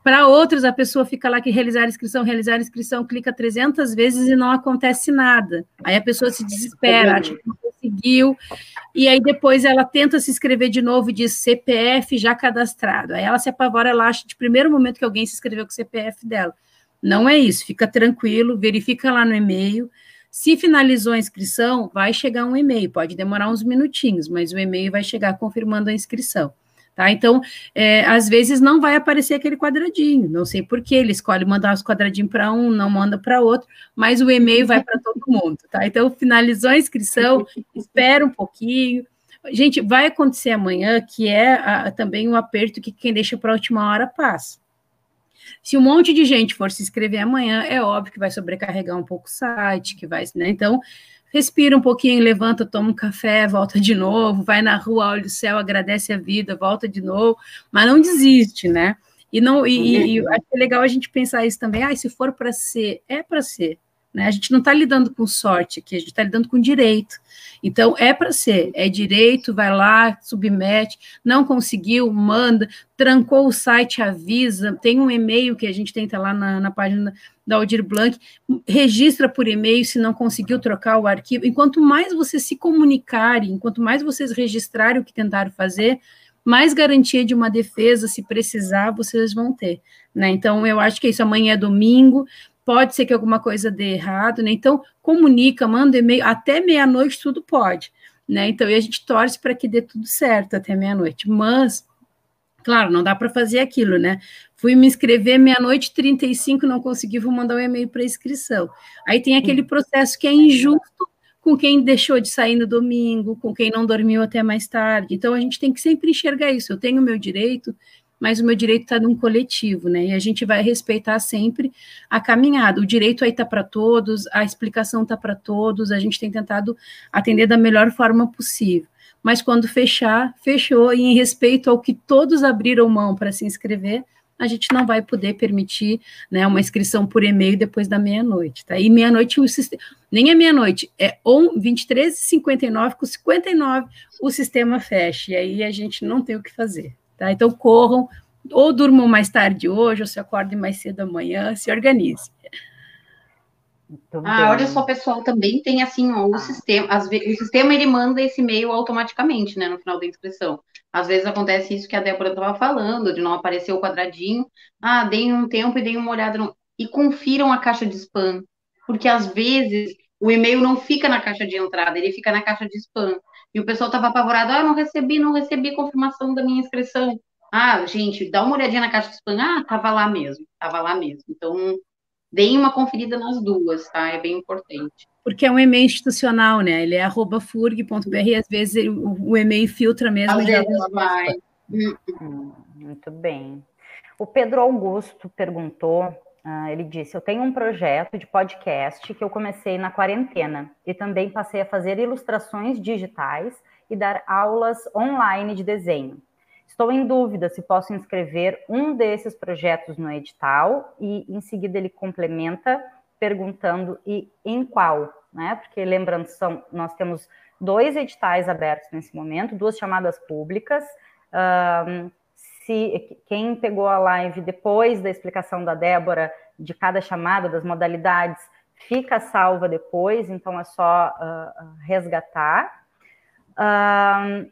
Para outros, a pessoa fica lá que realizar inscrição, realizar inscrição, clica 300 vezes e não acontece nada. Aí a pessoa se desespera, acha que não conseguiu, e aí depois ela tenta se inscrever de novo e diz CPF já cadastrado. Aí ela se apavora, ela acha de primeiro momento que alguém se inscreveu com o CPF dela. Não é isso, fica tranquilo, verifica lá no e-mail. Se finalizou a inscrição, vai chegar um e-mail, pode demorar uns minutinhos, mas o e-mail vai chegar confirmando a inscrição. Tá? Então, é, às vezes não vai aparecer aquele quadradinho, não sei por que ele escolhe mandar os quadradinhos para um, não manda para outro, mas o e-mail vai para todo mundo, tá? Então, finalizou a inscrição, espera um pouquinho. Gente, vai acontecer amanhã, que é a, também um aperto que quem deixa para a última hora passa. Se um monte de gente for se inscrever amanhã, é óbvio que vai sobrecarregar um pouco o site, que vai, né? Então, respira um pouquinho, levanta, toma um café, volta de novo, vai na rua, olha o céu, agradece a vida, volta de novo, mas não desiste, né? E não e, e, e acho que é legal a gente pensar isso também. Ah, se for para ser, é para ser. Né? A gente não está lidando com sorte aqui, a gente está lidando com direito. Então, é para ser, é direito, vai lá, submete, não conseguiu, manda, trancou o site, avisa, tem um e-mail que a gente tenta lá na, na página da Aldir Blanc, registra por e-mail se não conseguiu trocar o arquivo. Enquanto mais vocês se comunicarem, enquanto mais vocês registrarem o que tentaram fazer, mais garantia de uma defesa, se precisar, vocês vão ter. Né? Então, eu acho que isso amanhã é domingo, pode ser que alguma coisa dê errado, né? Então, comunica, manda e-mail, até meia-noite tudo pode, né? Então, e a gente torce para que dê tudo certo até meia-noite, mas, claro, não dá para fazer aquilo, né? Fui me inscrever meia-noite 35, não consegui, vou mandar um e-mail para inscrição. Aí tem aquele processo que é injusto com quem deixou de sair no domingo, com quem não dormiu até mais tarde. Então, a gente tem que sempre enxergar isso. Eu tenho o meu direito, mas o meu direito está num coletivo, né? E a gente vai respeitar sempre a caminhada. O direito aí está para todos, a explicação está para todos, a gente tem tentado atender da melhor forma possível. Mas quando fechar, fechou, e em respeito ao que todos abriram mão para se inscrever, a gente não vai poder permitir né, uma inscrição por e-mail depois da meia-noite, tá? E meia-noite, o sistema, nem é meia-noite, é 23h59, com 59 o sistema fecha, e aí a gente não tem o que fazer. Tá? Então, corram, ou durmam mais tarde hoje, ou se acordem mais cedo amanhã, se organize. Ah, olha só, pessoal, também tem assim, ó, o ah. sistema, às vezes, o sistema ele manda esse e-mail automaticamente, né, no final da inscrição. Às vezes acontece isso que a Débora estava falando, de não aparecer o quadradinho. Ah, deem um tempo e deem uma olhada no... e confiram a caixa de spam, porque às vezes o e-mail não fica na caixa de entrada, ele fica na caixa de spam. E o pessoal estava apavorado, ah, não recebi, não recebi confirmação da minha inscrição. Ah, gente, dá uma olhadinha na caixa de spam. Ah, tava lá mesmo, tava lá mesmo. Então, deem uma conferida nas duas, tá? É bem importante. Porque é um e-mail institucional, né? Ele é arroba furg.br e às vezes ele, o, o, e-mail filtra mesmo. Às vezes vai. Hum, muito bem. O Pedro Augusto perguntou Uh, ele disse: Eu tenho um projeto de podcast que eu comecei na quarentena e também passei a fazer ilustrações digitais e dar aulas online de desenho. Estou em dúvida se posso inscrever um desses projetos no edital e em seguida ele complementa perguntando e em qual, né? Porque lembrando, são, nós temos dois editais abertos nesse momento, duas chamadas públicas. Uh, se quem pegou a live depois da explicação da Débora de cada chamada, das modalidades, fica salva depois, então é só uh, resgatar. Uh,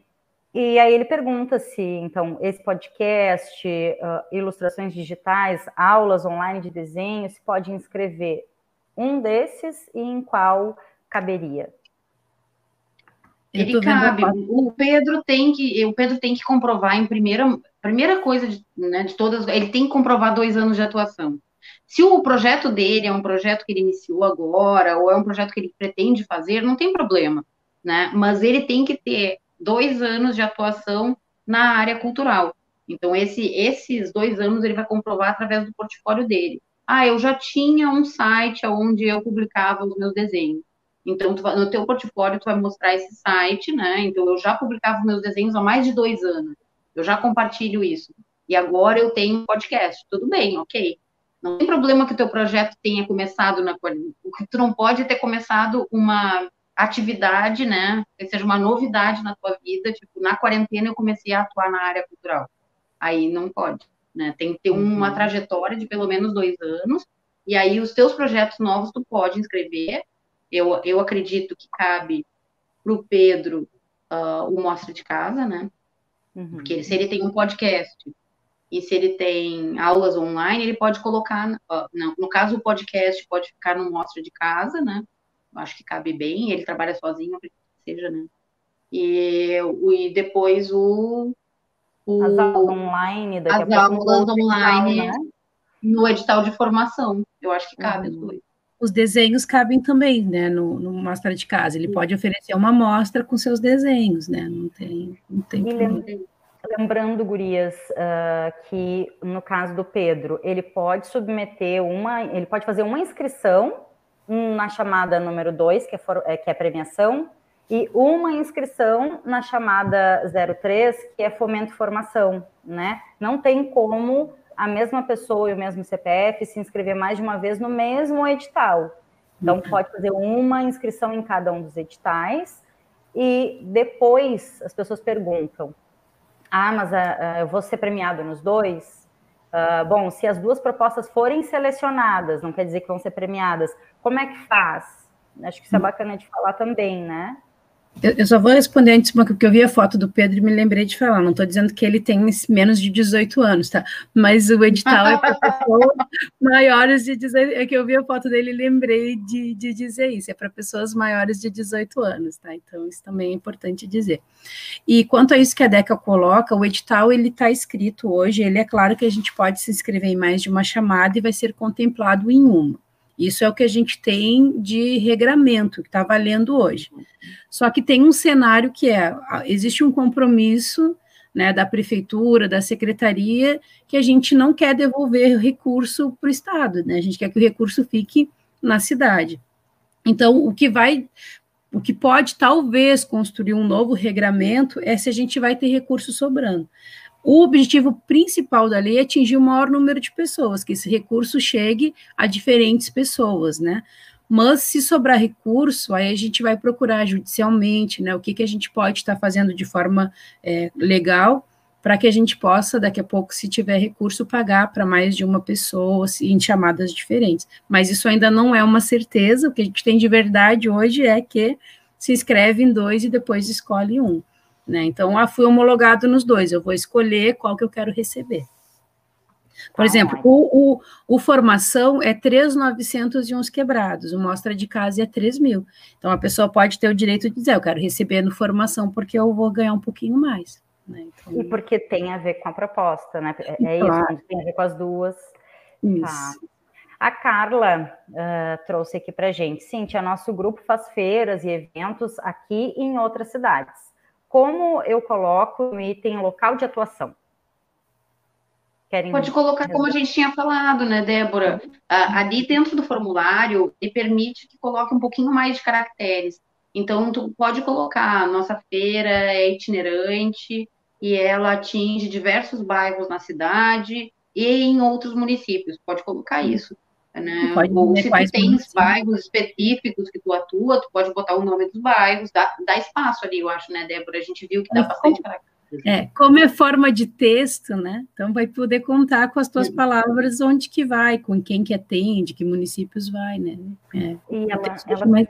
e aí ele pergunta se, então, esse podcast, uh, ilustrações digitais, aulas online de desenho, se pode inscrever um desses e em qual caberia. Ele cabe. O Pedro tem que, o Pedro tem que comprovar em primeira, primeira coisa de, né, de todas, ele tem que comprovar dois anos de atuação. Se o projeto dele é um projeto que ele iniciou agora, ou é um projeto que ele pretende fazer, não tem problema, né? Mas ele tem que ter dois anos de atuação na área cultural. Então, esse, esses dois anos ele vai comprovar através do portfólio dele. Ah, eu já tinha um site onde eu publicava os meus desenhos. Então, vai, no teu portfólio, tu vai mostrar esse site, né? Então, eu já publicava meus desenhos há mais de dois anos. Eu já compartilho isso. E agora eu tenho um podcast. Tudo bem, ok. Não tem problema que o teu projeto tenha começado na tu não pode ter começado uma atividade, né? Que seja uma novidade na tua vida. Tipo, na quarentena eu comecei a atuar na área cultural. Aí não pode, né? Tem que ter uma uhum. trajetória de pelo menos dois anos. E aí os teus projetos novos tu pode inscrever eu, eu acredito que cabe para o Pedro uh, o Mostra de Casa, né? Uhum. Porque se ele tem um podcast e se ele tem aulas online, ele pode colocar, não, no caso o podcast pode ficar no Mostra de Casa, né? Eu acho que cabe bem, ele trabalha sozinho, seja, né? E, e depois o, o as aulas online, as aulas online edital, né? no edital de formação, eu acho que cabe uhum. os dois os desenhos cabem também, né, no, no mostra de casa. Ele pode oferecer uma mostra com seus desenhos, né? Não tem, não tem Lembrando, Gurias, uh, que no caso do Pedro, ele pode submeter uma, ele pode fazer uma inscrição na chamada número 2, que, é é, que é premiação, e uma inscrição na chamada 03, que é fomento e formação, né? Não tem como a mesma pessoa e o mesmo CPF se inscrever mais de uma vez no mesmo edital. Então, uhum. pode fazer uma inscrição em cada um dos editais e depois as pessoas perguntam: ah, mas uh, eu vou ser premiado nos dois? Uh, bom, se as duas propostas forem selecionadas, não quer dizer que vão ser premiadas, como é que faz? Acho que isso é bacana de falar também, né? Eu, eu, só vou responder antes, porque eu vi a foto do Pedro e me lembrei de falar. Não estou dizendo que ele tem menos de 18 anos, tá? Mas o edital é para pessoas [laughs] maiores de 18 É que eu vi a foto dele e lembrei de, de dizer isso. É para pessoas maiores de 18 anos, tá? Então, isso também é importante dizer. E quanto a isso que a DECA coloca, o edital, ele está escrito hoje. Ele é claro que a gente pode se inscrever em mais de uma chamada e vai ser contemplado em uma. Isso é o que a gente tem de regramento que está valendo hoje. Só que tem um cenário que é: existe um compromisso né, da prefeitura, da secretaria, que a gente não quer devolver recurso para o Estado, né? A gente quer que o recurso fique na cidade. Então, o que vai, o que pode talvez construir um novo regramento é se a gente vai ter recurso sobrando. O objetivo principal da lei é atingir o maior número de pessoas, que esse recurso chegue a diferentes pessoas, né? Mas se sobrar recurso, aí a gente vai procurar judicialmente, né? O que, que a gente pode estar fazendo de forma é, legal para que a gente possa, daqui a pouco, se tiver recurso, pagar para mais de uma pessoa em chamadas diferentes. Mas isso ainda não é uma certeza. O que a gente tem de verdade hoje é que se inscreve em dois e depois escolhe um. Né? Então, ah, fui homologado nos dois, eu vou escolher qual que eu quero receber. Por ah, exemplo, o, o, o, formação é 3,900 e uns quebrados, o mostra de casa é 3 mil. Então, a pessoa pode ter o direito de dizer, eu quero receber no formação porque eu vou ganhar um pouquinho mais. Né? Então, e porque tem a ver com a proposta, né? É, é claro. isso, tem a ver com as duas. Isso. Tá. A Carla uh, trouxe aqui para gente. Cintia, nosso grupo faz feiras e eventos aqui e em outras cidades como eu coloco no item local de atuação? Querem Pode colocar como a gente tinha falado, né, Débora? ali dentro do formulário, ele permite que coloque um pouquinho mais de caracteres. Então, tu pode colocar, nossa feira é itinerante e ela atinge diversos bairros na cidade e em outros municípios. Pode colocar isso. Né? Ou se tu tens bairros específicos que tu atua, tu pode botar o nome dos bairros, dá, dá espaço ali, eu acho, né, Débora? A gente viu que dá bastante É, como é forma de texto, né? Então vai poder contar com as tuas palavras onde que vai, com quem que atende, que municípios vai, né? É. E, ela, ela, mais...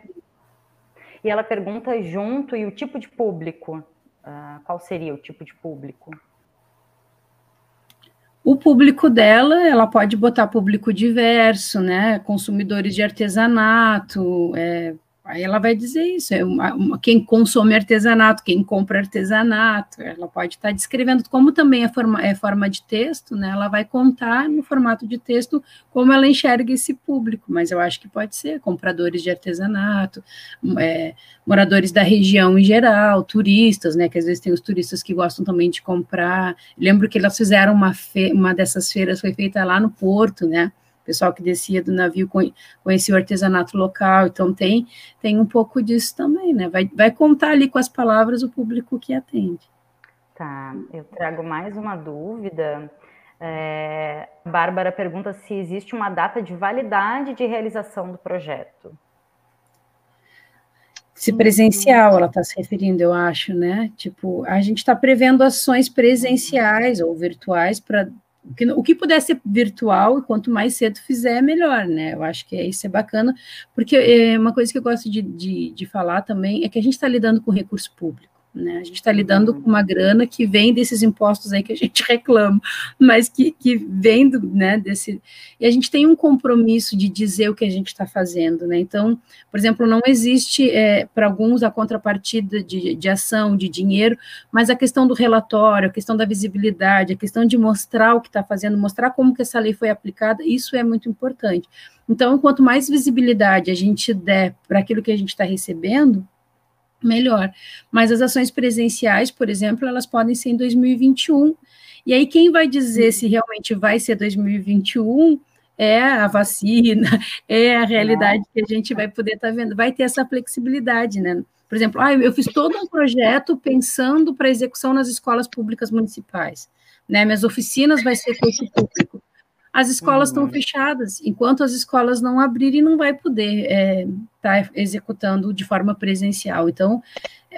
e ela pergunta junto, e o tipo de público? Uh, qual seria o tipo de público? O público dela, ela pode botar público diverso, né? Consumidores de artesanato, é, Aí ela vai dizer isso, é uma, uma, quem consome artesanato, quem compra artesanato, ela pode estar descrevendo, como também é forma, é forma de texto, né? Ela vai contar no formato de texto como ela enxerga esse público, mas eu acho que pode ser compradores de artesanato, é, moradores da região em geral, turistas, né? Que às vezes tem os turistas que gostam também de comprar. Lembro que elas fizeram uma, fe uma dessas feiras, foi feita lá no Porto, né? Pessoal que descia do navio conhecia o artesanato local, então tem, tem um pouco disso também, né? Vai, vai contar ali com as palavras o público que atende. Tá, eu trago mais uma dúvida. É, Bárbara pergunta se existe uma data de validade de realização do projeto. Se presencial, ela está se referindo, eu acho, né? Tipo, a gente está prevendo ações presenciais ou virtuais para o que, o que puder ser virtual, quanto mais cedo fizer, melhor, né? Eu acho que isso é bacana, porque é uma coisa que eu gosto de, de, de falar também é que a gente está lidando com recurso público. Né? A gente está lidando com uma grana que vem desses impostos aí que a gente [laughs] reclama, mas que, que vem do, né, desse. E a gente tem um compromisso de dizer o que a gente está fazendo, né? Então, por exemplo, não existe é, para alguns a contrapartida de, de ação, de dinheiro, mas a questão do relatório, a questão da visibilidade, a questão de mostrar o que está fazendo, mostrar como que essa lei foi aplicada, isso é muito importante. Então, quanto mais visibilidade a gente der para aquilo que a gente está recebendo, melhor. Mas as ações presenciais, por exemplo, elas podem ser em 2021. E aí, quem vai dizer se realmente vai ser 2021 é a vacina, [laughs] é a realidade que a gente vai poder estar tá vendo. Vai ter essa flexibilidade, né? Por exemplo, ah, eu fiz todo um projeto pensando para execução nas escolas públicas municipais. Né? Minhas oficinas vai ser curso público as escolas estão uhum. fechadas. Enquanto as escolas não abrirem, não vai poder estar é, tá executando de forma presencial. Então,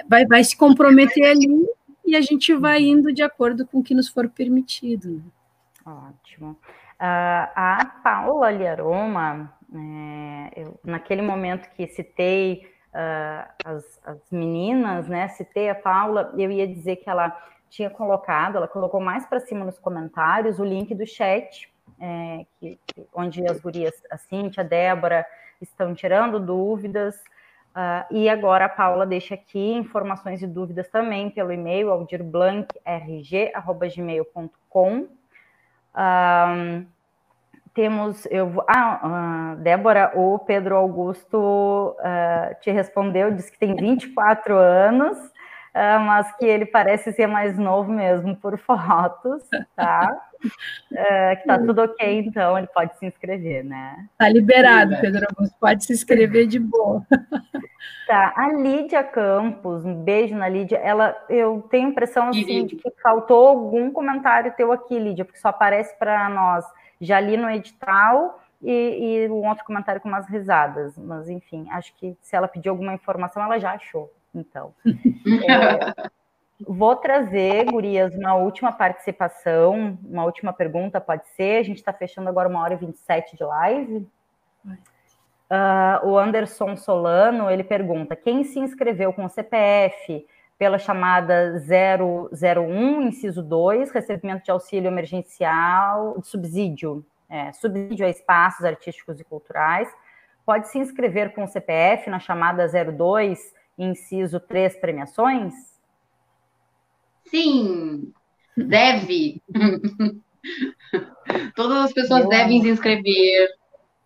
vai, vai se comprometer ali e a gente vai uhum. indo de acordo com o que nos for permitido. Né? Ótimo. Uh, a Paula Liaroma, é, eu, naquele momento que citei uh, as, as meninas, né, citei a Paula, eu ia dizer que ela tinha colocado, ela colocou mais para cima nos comentários o link do chat é, que, onde as gurias, a Cíntia, a Débora, estão tirando dúvidas. Uh, e agora a Paula deixa aqui informações e dúvidas também pelo e-mail aldirblankrg.gmail.com. Uh, temos, eu vou, ah, uh, Débora, o Pedro Augusto uh, te respondeu, disse que tem 24 anos, mas que ele parece ser mais novo mesmo por fotos, tá? Uh, que tá tudo ok, então ele pode se inscrever, né? Tá liberado, Pedro Augusto, pode se inscrever de boa. Tá, a Lídia Campos, um beijo na Lídia. Ela, eu tenho a impressão assim, de que faltou algum comentário teu aqui, Lídia, porque só aparece para nós. Já li no edital e, e um outro comentário com umas risadas, mas enfim, acho que se ela pediu alguma informação, ela já achou. Então, [laughs] é, Vou trazer, Gurias, uma última participação, uma última pergunta, pode ser? A gente está fechando agora uma hora e 27 de live. Uh, o Anderson Solano, ele pergunta, quem se inscreveu com o CPF pela chamada 001, inciso 2, recebimento de auxílio emergencial, de subsídio, é, subsídio a espaços artísticos e culturais, pode se inscrever com o CPF na chamada 02, inciso 3, premiações? Sim, deve. [laughs] Todas as pessoas devem se inscrever.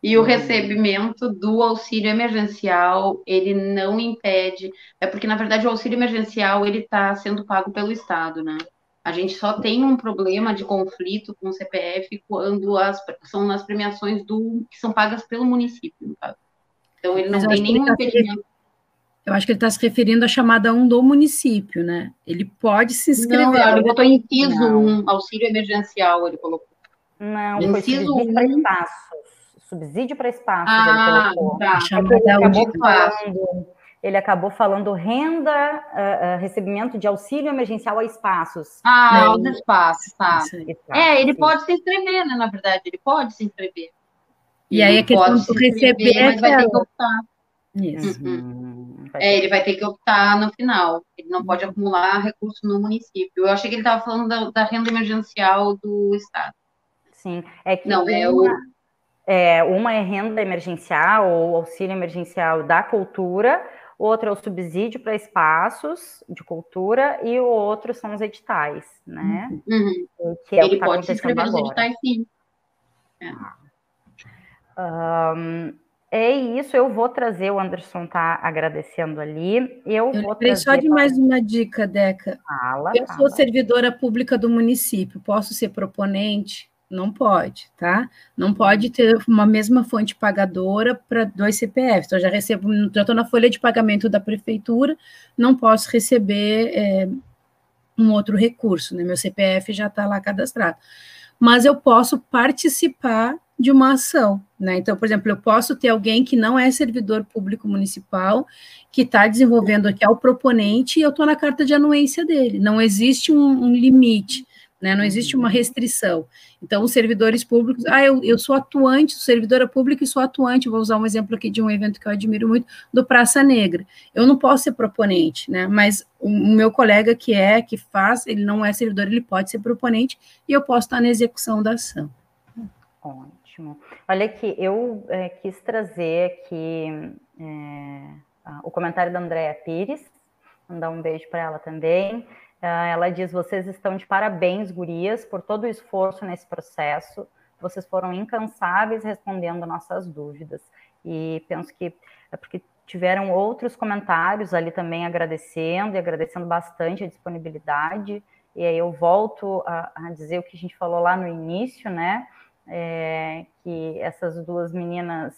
E o recebimento do auxílio emergencial, ele não impede, é porque, na verdade, o auxílio emergencial, ele está sendo pago pelo Estado, né? A gente só tem um problema de conflito com o CPF quando as, são nas premiações do que são pagas pelo município, no caso. Então, ele não Mas tem nenhum tá impedimento. Eu acho que ele está se referindo à chamada 1 do município, né? Ele pode se inscrever. Não, ele botou inciso 1, auxílio emergencial, ele colocou. Não, inciso foi subsídio para espaços. Subsídio para espaços, ah, ele colocou. Tá. É chamada acabou falando, ele acabou falando renda, uh, uh, recebimento de auxílio emergencial a espaços. Ah, né? aos espaços, tá. é, ele sim. pode se inscrever, né? Na verdade, ele pode se inscrever. E aí a questão de receber, mas vai ter que optar. Isso. Uhum. É, ele vai ter que optar no final. Ele não pode acumular recurso no município. Eu achei que ele estava falando da, da, renda emergencial do Estado. Sim, é que não, é uma, é, é, uma é renda emergencial ou auxílio emergencial da cultura, outra é o subsídio para espaços de cultura e o outro são os editais, né? Uhum. Que é ele tá pode se inscrever nos editais, sim. É. Um, é isso, eu vou trazer, o Anderson está agradecendo ali. Eu, eu vou trazer. Só de mais uma dica, Deca. Fala, eu fala. sou servidora pública do município, posso ser proponente? Não pode, tá? Não pode ter uma mesma fonte pagadora para dois CPFs. Então, eu já recebo, já estou na folha de pagamento da prefeitura, não posso receber é, um outro recurso, né? Meu CPF já está lá cadastrado. Mas eu posso participar de uma ação, né? Então, por exemplo, eu posso ter alguém que não é servidor público municipal, que está desenvolvendo aqui, é o proponente, e eu estou na carta de anuência dele. Não existe um, um limite, né? Não existe uma restrição. Então, os servidores públicos, ah, eu, eu sou atuante, sou servidora pública e sou atuante, vou usar um exemplo aqui de um evento que eu admiro muito, do Praça Negra. Eu não posso ser proponente, né? Mas o, o meu colega que é, que faz, ele não é servidor, ele pode ser proponente, e eu posso estar na execução da ação. Bom. Ótimo. Olha aqui, eu é, quis trazer aqui é, o comentário da Andréa Pires, mandar um beijo para ela também. Uh, ela diz: Vocês estão de parabéns, gurias, por todo o esforço nesse processo. Vocês foram incansáveis respondendo nossas dúvidas. E penso que é porque tiveram outros comentários ali também agradecendo e agradecendo bastante a disponibilidade. E aí eu volto a, a dizer o que a gente falou lá no início, né? É, que essas duas meninas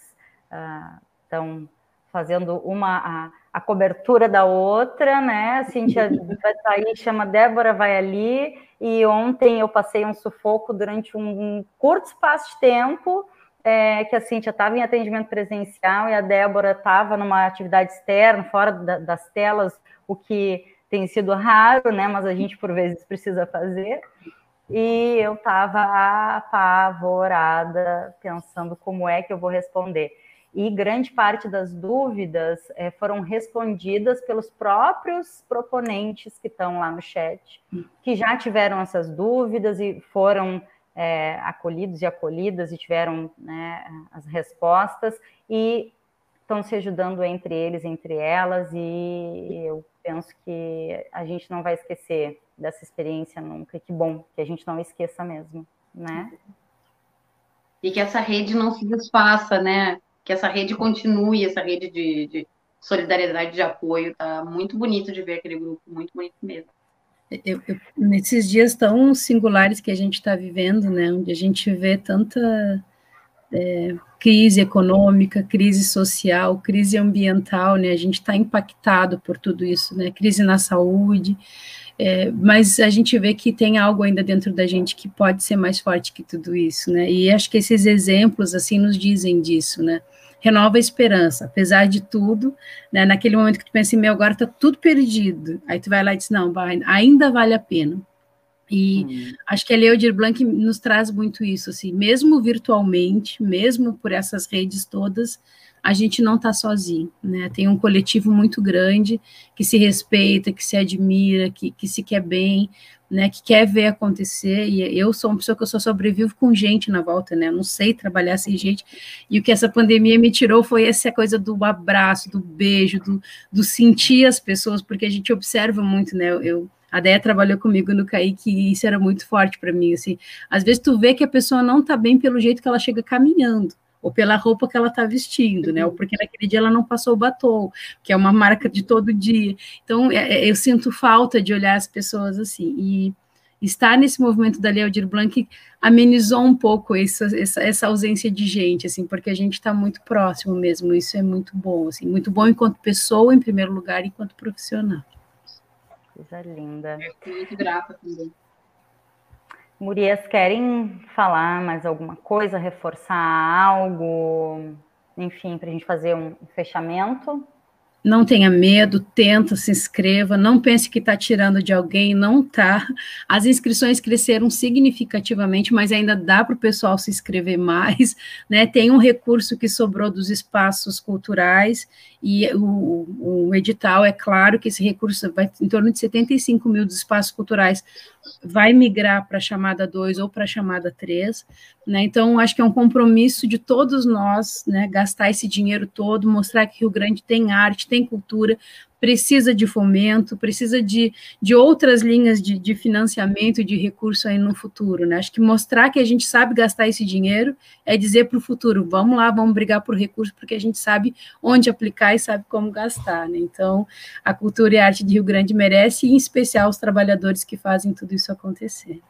estão ah, fazendo uma a, a, cobertura da outra, né? A Cintia [laughs] vai sair, chama Débora, vai ali, e ontem eu passei um sufoco durante um, um curto espaço de tempo, é, que a Cintia estava em atendimento presencial e a Débora estava numa atividade externa, fora da, das telas, o que tem sido raro, né? Mas a gente por vezes precisa fazer e eu estava apavorada, pensando como é que eu vou responder. E grande parte das dúvidas é, foram respondidas pelos próprios proponentes que estão lá no chat, que já tiveram essas dúvidas e foram é, acolhidos e acolhidas e tiveram né, as respostas e estão se ajudando entre eles, entre elas, e eu penso que a gente não vai esquecer dessa experiência nunca. E que bom que a gente não esqueça mesmo, né? E que essa rede não se desfaça, né? Que essa rede continue, essa rede de, de solidariedade, de apoio. Tá muito bonito de ver aquele grupo, muito bonito mesmo. Eu, eu, nesses dias tão singulares que a gente está vivendo, né, onde a gente vê tanta é, crise econômica, crise social, crise ambiental, né, a gente está impactado por tudo isso, né, crise na saúde, é, mas a gente vê que tem algo ainda dentro da gente que pode ser mais forte que tudo isso, né? E acho que esses exemplos, assim, nos dizem disso, né? Renova a esperança, apesar de tudo, né? Naquele momento que tu pensa meu, agora tá tudo perdido. Aí tu vai lá e diz, não, ainda vale a pena. E hum. acho que a Leodir Blanc nos traz muito isso, assim, mesmo virtualmente, mesmo por essas redes todas, a gente não está sozinho, né? Tem um coletivo muito grande que se respeita, que se admira, que, que se quer bem, né? Que quer ver acontecer. E eu sou uma pessoa que eu só sobrevivo com gente na volta, né? Eu não sei trabalhar sem gente. E o que essa pandemia me tirou foi essa coisa do abraço, do beijo, do, do sentir as pessoas, porque a gente observa muito, né? Eu, a Déia trabalhou comigo no Kaique e isso era muito forte para mim, assim. Às vezes tu vê que a pessoa não está bem pelo jeito que ela chega caminhando ou pela roupa que ela está vestindo, né? Ou uhum. porque naquele dia ela não passou o batom, que é uma marca de todo dia. Então, é, é, eu sinto falta de olhar as pessoas assim. E estar nesse movimento da Leodir Blanc amenizou um pouco essa, essa, essa ausência de gente, assim, porque a gente está muito próximo mesmo. Isso é muito bom, assim, muito bom enquanto pessoa, em primeiro lugar, enquanto profissional. Coisa linda. Eu muito grata também. Murias, querem falar mais alguma coisa, reforçar algo, enfim, para a gente fazer um fechamento? Não tenha medo, tenta, se inscreva, não pense que está tirando de alguém, não está. As inscrições cresceram significativamente, mas ainda dá para o pessoal se inscrever mais, [laughs] né? Tem um recurso que sobrou dos espaços culturais, e o, o edital, é claro que esse recurso vai em torno de 75 mil dos espaços culturais vai migrar para a chamada 2 ou para a chamada 3, né? Então, acho que é um compromisso de todos nós, né? Gastar esse dinheiro todo, mostrar que Rio Grande tem arte, tem cultura, precisa de fomento, precisa de, de outras linhas de, de financiamento, de recurso aí no futuro, né? Acho que mostrar que a gente sabe gastar esse dinheiro é dizer para o futuro, vamos lá, vamos brigar por recurso, porque a gente sabe onde aplicar e sabe como gastar, né? Então, a cultura e a arte de Rio Grande merece, e em especial os trabalhadores que fazem tudo isso acontecer.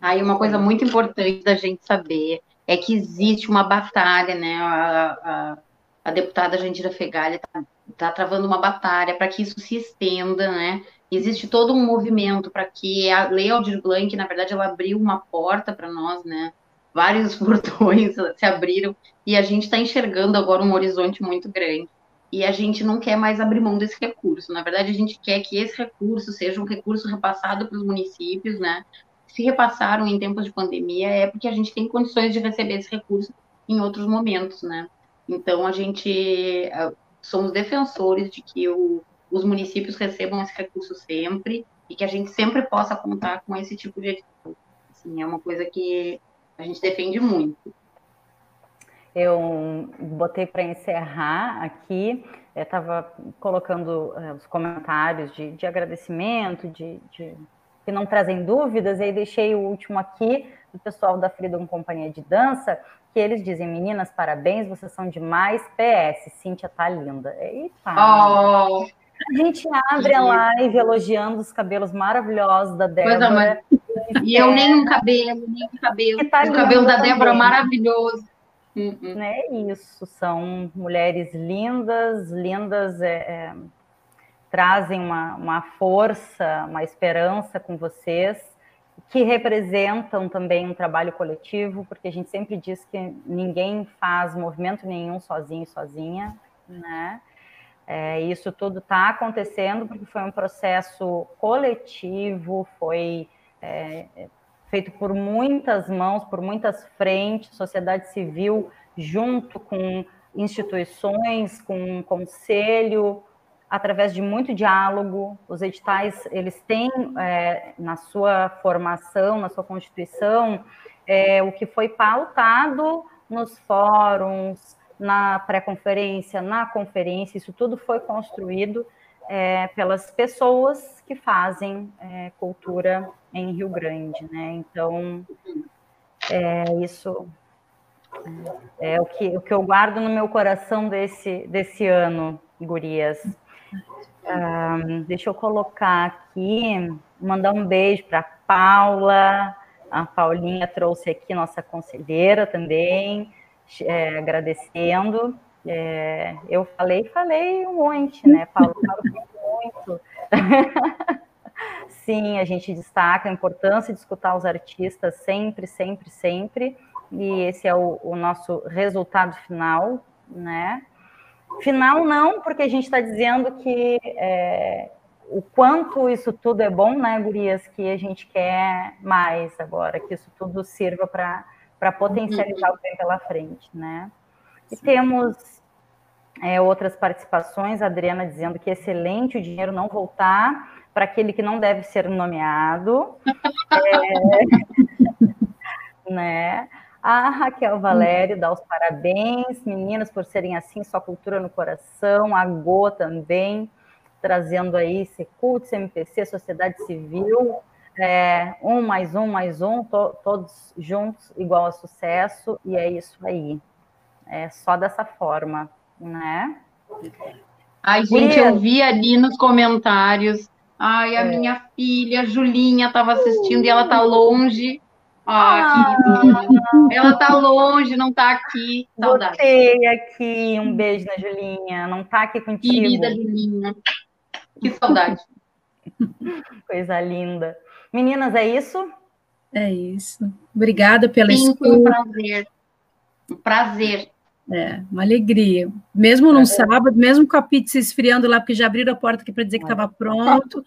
Aí uma coisa muito importante da gente saber é que existe uma batalha, né? A, a, a deputada Jandira Fegali está tá travando uma batalha para que isso se estenda, né? Existe todo um movimento para que a Lei Aldir Blanc, na verdade, ela abriu uma porta para nós, né? Vários [laughs] portões se abriram e a gente está enxergando agora um horizonte muito grande. E a gente não quer mais abrir mão desse recurso. Na verdade, a gente quer que esse recurso seja um recurso repassado para os municípios, né? Se repassaram em tempos de pandemia, é porque a gente tem condições de receber esse recurso em outros momentos, né? Então, a gente somos defensores de que o, os municípios recebam esse recurso sempre e que a gente sempre possa contar com esse tipo de edital. Assim, é uma coisa que a gente defende muito. Eu botei para encerrar aqui, estava colocando é, os comentários de, de agradecimento, de, de, que não trazem dúvidas, e aí deixei o último aqui, do pessoal da Freedom Companhia de Dança, que eles dizem, meninas, parabéns, vocês são demais, PS, Cíntia tá linda. Eita! Oh. A gente abre a live elogiando os cabelos maravilhosos da Débora. E eu nem um cabelo, nem um cabelo. Tá o cabelo da Débora maravilhoso. Uhum. Né, isso, são mulheres lindas, lindas, é, é, trazem uma, uma força, uma esperança com vocês que representam também um trabalho coletivo, porque a gente sempre diz que ninguém faz movimento nenhum sozinho sozinha, né? É, isso tudo está acontecendo porque foi um processo coletivo, foi é, feito por muitas mãos, por muitas frentes, sociedade civil junto com instituições, com um conselho, através de muito diálogo. Os editais, eles têm é, na sua formação, na sua constituição, é, o que foi pautado nos fóruns, na pré-conferência, na conferência, isso tudo foi construído é, pelas pessoas que fazem é, cultura em Rio Grande, né? Então, é, isso é, é o que, o que eu guardo no meu coração desse, desse ano, gurias. Um, deixa eu colocar aqui, mandar um beijo para Paula. A Paulinha trouxe aqui nossa conselheira também, é, agradecendo. É, eu falei, falei um monte, né, Paula? muito. [laughs] Sim, a gente destaca a importância de escutar os artistas sempre, sempre, sempre. E esse é o, o nosso resultado final, né? Final não, porque a gente está dizendo que é, o quanto isso tudo é bom, né, Gurias, que a gente quer mais agora, que isso tudo sirva para potencializar uhum. o bem pela frente, né? E Sim. temos é, outras participações, a Adriana dizendo que é excelente o dinheiro não voltar para aquele que não deve ser nomeado. [laughs] é, [laughs] né? A Raquel Valério dá os parabéns, meninas, por serem assim, sua cultura no coração. A Go também, trazendo aí Secult, CMPC, Sociedade Civil. É, um mais um mais um, to, todos juntos, igual a sucesso, e é isso aí. É só dessa forma, né? Ai, gente, eu vi ali nos comentários. Ai, a é. minha filha, Julinha, estava assistindo e ela tá longe. Ah, que Ela tá longe, não tá aqui. Saudade. Botei aqui um beijo na Julinha. Não tá aqui contigo. Querida Julinha. Que saudade. [laughs] Coisa linda. Meninas, é isso? É isso. Obrigada pela Sim, escuta. Foi um prazer. Um prazer. É, uma alegria. Mesmo num é. sábado, mesmo com a pizza esfriando lá, porque já abriram a porta aqui para dizer que estava pronto.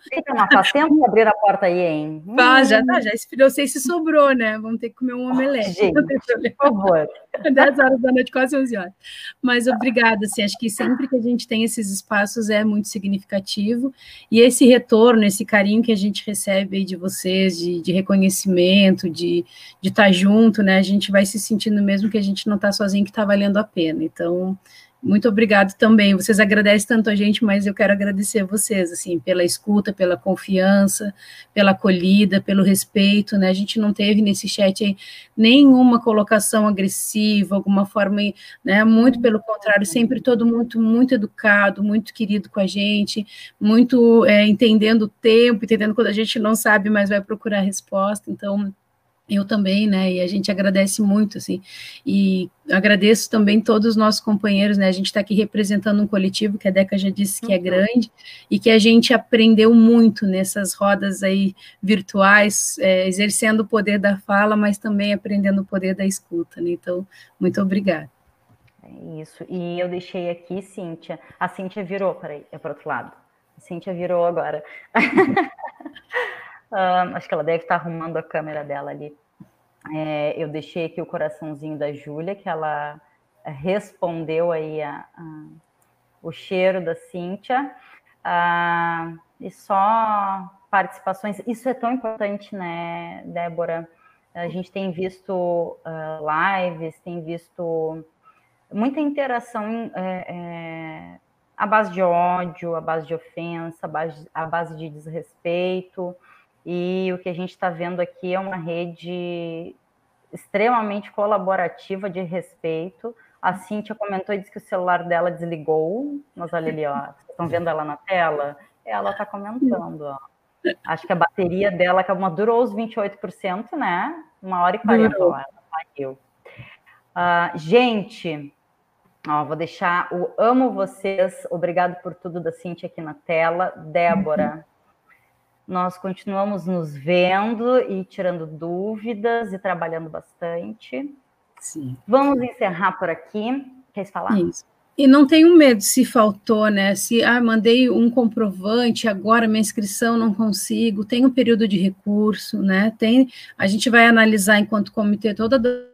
Faz tempo que abrir a porta aí, hein? Ah, [laughs] já tá, já esfriou. Sei se sobrou, né? Vamos ter que comer um omelete. Gente, por favor. [laughs] 10 horas da noite, quase 11 horas. Mas obrigada, assim, acho que sempre que a gente tem esses espaços é muito significativo. E esse retorno, esse carinho que a gente recebe aí de vocês, de, de reconhecimento, de estar tá junto, né? A gente vai se sentindo mesmo que a gente não está sozinho, que está valendo a pena. Então, muito obrigado também. Vocês agradecem tanto a gente, mas eu quero agradecer a vocês, assim, pela escuta, pela confiança, pela acolhida, pelo respeito, né? A gente não teve nesse chat nenhuma colocação agressiva, alguma forma, né? Muito pelo contrário, sempre todo mundo muito educado, muito querido com a gente, muito é, entendendo o tempo, entendendo quando a gente não sabe, mas vai procurar resposta. Então, eu também, né? E a gente agradece muito, assim. E agradeço também todos os nossos companheiros, né? A gente está aqui representando um coletivo que a Deca já disse que é uhum. grande e que a gente aprendeu muito nessas rodas aí virtuais, é, exercendo o poder da fala, mas também aprendendo o poder da escuta, né? Então, muito obrigada. É isso. E eu deixei aqui, Cíntia. A Cíntia virou, peraí, é para outro lado. A Cíntia virou agora. [laughs] Uh, acho que ela deve estar arrumando a câmera dela ali. É, eu deixei aqui o coraçãozinho da Júlia, que ela respondeu aí a, a, o cheiro da Cíntia. Uh, e só participações. Isso é tão importante, né, Débora? A gente tem visto uh, lives, tem visto muita interação é, é, à base de ódio, à base de ofensa, à base, à base de desrespeito. E o que a gente está vendo aqui é uma rede extremamente colaborativa de respeito. A Cíntia comentou e disse que o celular dela desligou, mas olha ali, ó, vocês estão vendo ela na tela? Ela está comentando, ó. Acho que a bateria dela, uma durou os 28%, né? Uma hora e quarenta, ela saiu. Uh, gente, ó, vou deixar o amo vocês, obrigado por tudo da Cintia aqui na tela. Débora, nós continuamos nos vendo e tirando dúvidas e trabalhando bastante. Sim. Vamos encerrar por aqui. Quer falar? Isso. E não tenho medo se faltou, né? Se ah, mandei um comprovante, agora minha inscrição não consigo, tem um período de recurso, né? Tem, a gente vai analisar enquanto comitê toda a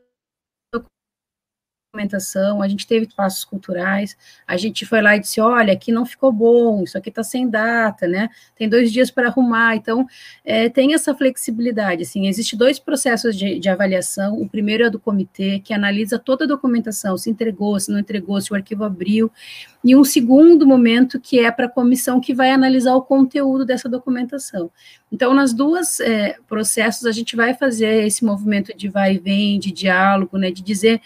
documentação, a gente teve passos culturais, a gente foi lá e disse, olha, aqui não ficou bom, isso aqui está sem data, né? Tem dois dias para arrumar, então é, tem essa flexibilidade, assim, existe dois processos de, de, avaliação, o primeiro é do comitê, que analisa toda a documentação, se entregou, se não entregou, se o arquivo abriu, e um segundo momento que é para a comissão que vai analisar o conteúdo dessa documentação. Então, nas duas é, processos, a gente vai fazer esse movimento de vai e vem, de diálogo, né, de dizer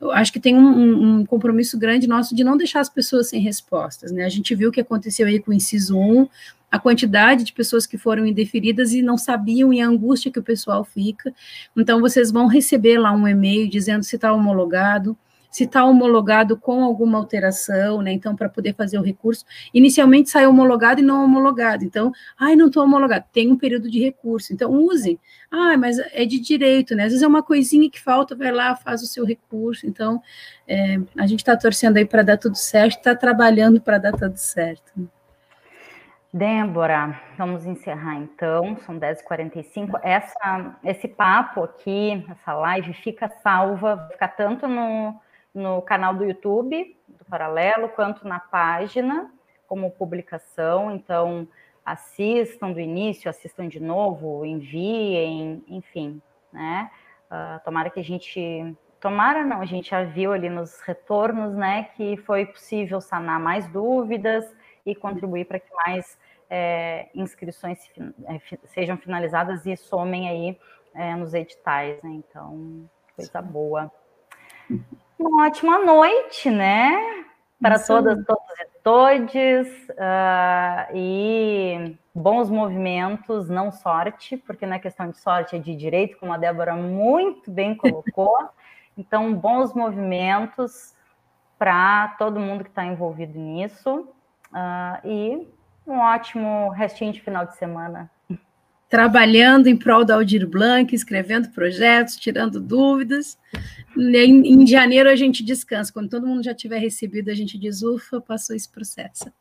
eu acho que tem um, um, compromisso grande nosso de não deixar as pessoas sem respostas, né? A gente viu o que aconteceu aí com o inciso 1, a quantidade de pessoas que foram indeferidas e não sabiam e a angústia que o pessoal fica. Então, vocês vão receber lá um e-mail dizendo se está homologado, se está homologado com alguma alteração, né? Então, para poder fazer o recurso. Inicialmente sai homologado e não homologado. Então, ai, não estou homologado, tem um período de recurso. Então, use. Ah, mas é de direito, né? Às vezes é uma coisinha que falta, vai lá, faz o seu recurso. Então, é, a gente está torcendo aí para dar tudo certo, está trabalhando para dar tudo certo. Débora, vamos encerrar então, são 10h45. Essa, esse papo aqui, essa live fica salva, fica tanto no, no canal do YouTube do Paralelo, quanto na página, como publicação. Então, assistam do início, assistam de novo, enviem, enfim, né? Uh, tomara que a gente. Tomara não, a gente já viu ali nos retornos, né, que foi possível sanar mais dúvidas e contribuir para que mais é, inscrições é, sejam finalizadas e somem aí é, nos editais, né? Então, coisa boa. Uma ótima noite, né? Para todas, todos e todes. Uh, e bons movimentos, não sorte, porque não é questão de sorte, é de direito, como a Débora muito bem colocou. [laughs] Então, bons movimentos para todo mundo que está envolvido nisso. Uh, e um ótimo restinho de final de semana. Trabalhando em prol da Aldir Blanc, escrevendo projetos, tirando dúvidas. Em, em, janeiro a gente descansa. Quando todo mundo já tiver recebido, a gente diz, ufa, passou esse processo.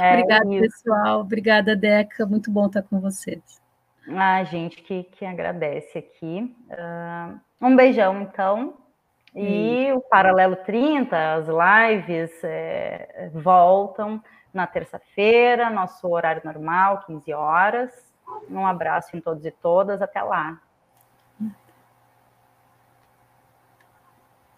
É, Obrigada, isso. pessoal. Obrigada, Deca. Muito bom estar com vocês. Ah, gente, que, que agradece aqui. Uh, um beijão, então. E hum. o Paralelo 30, as lives é, voltam na terça-feira, nosso horário normal, 15 horas. Um abraço em todos e todas. Até lá.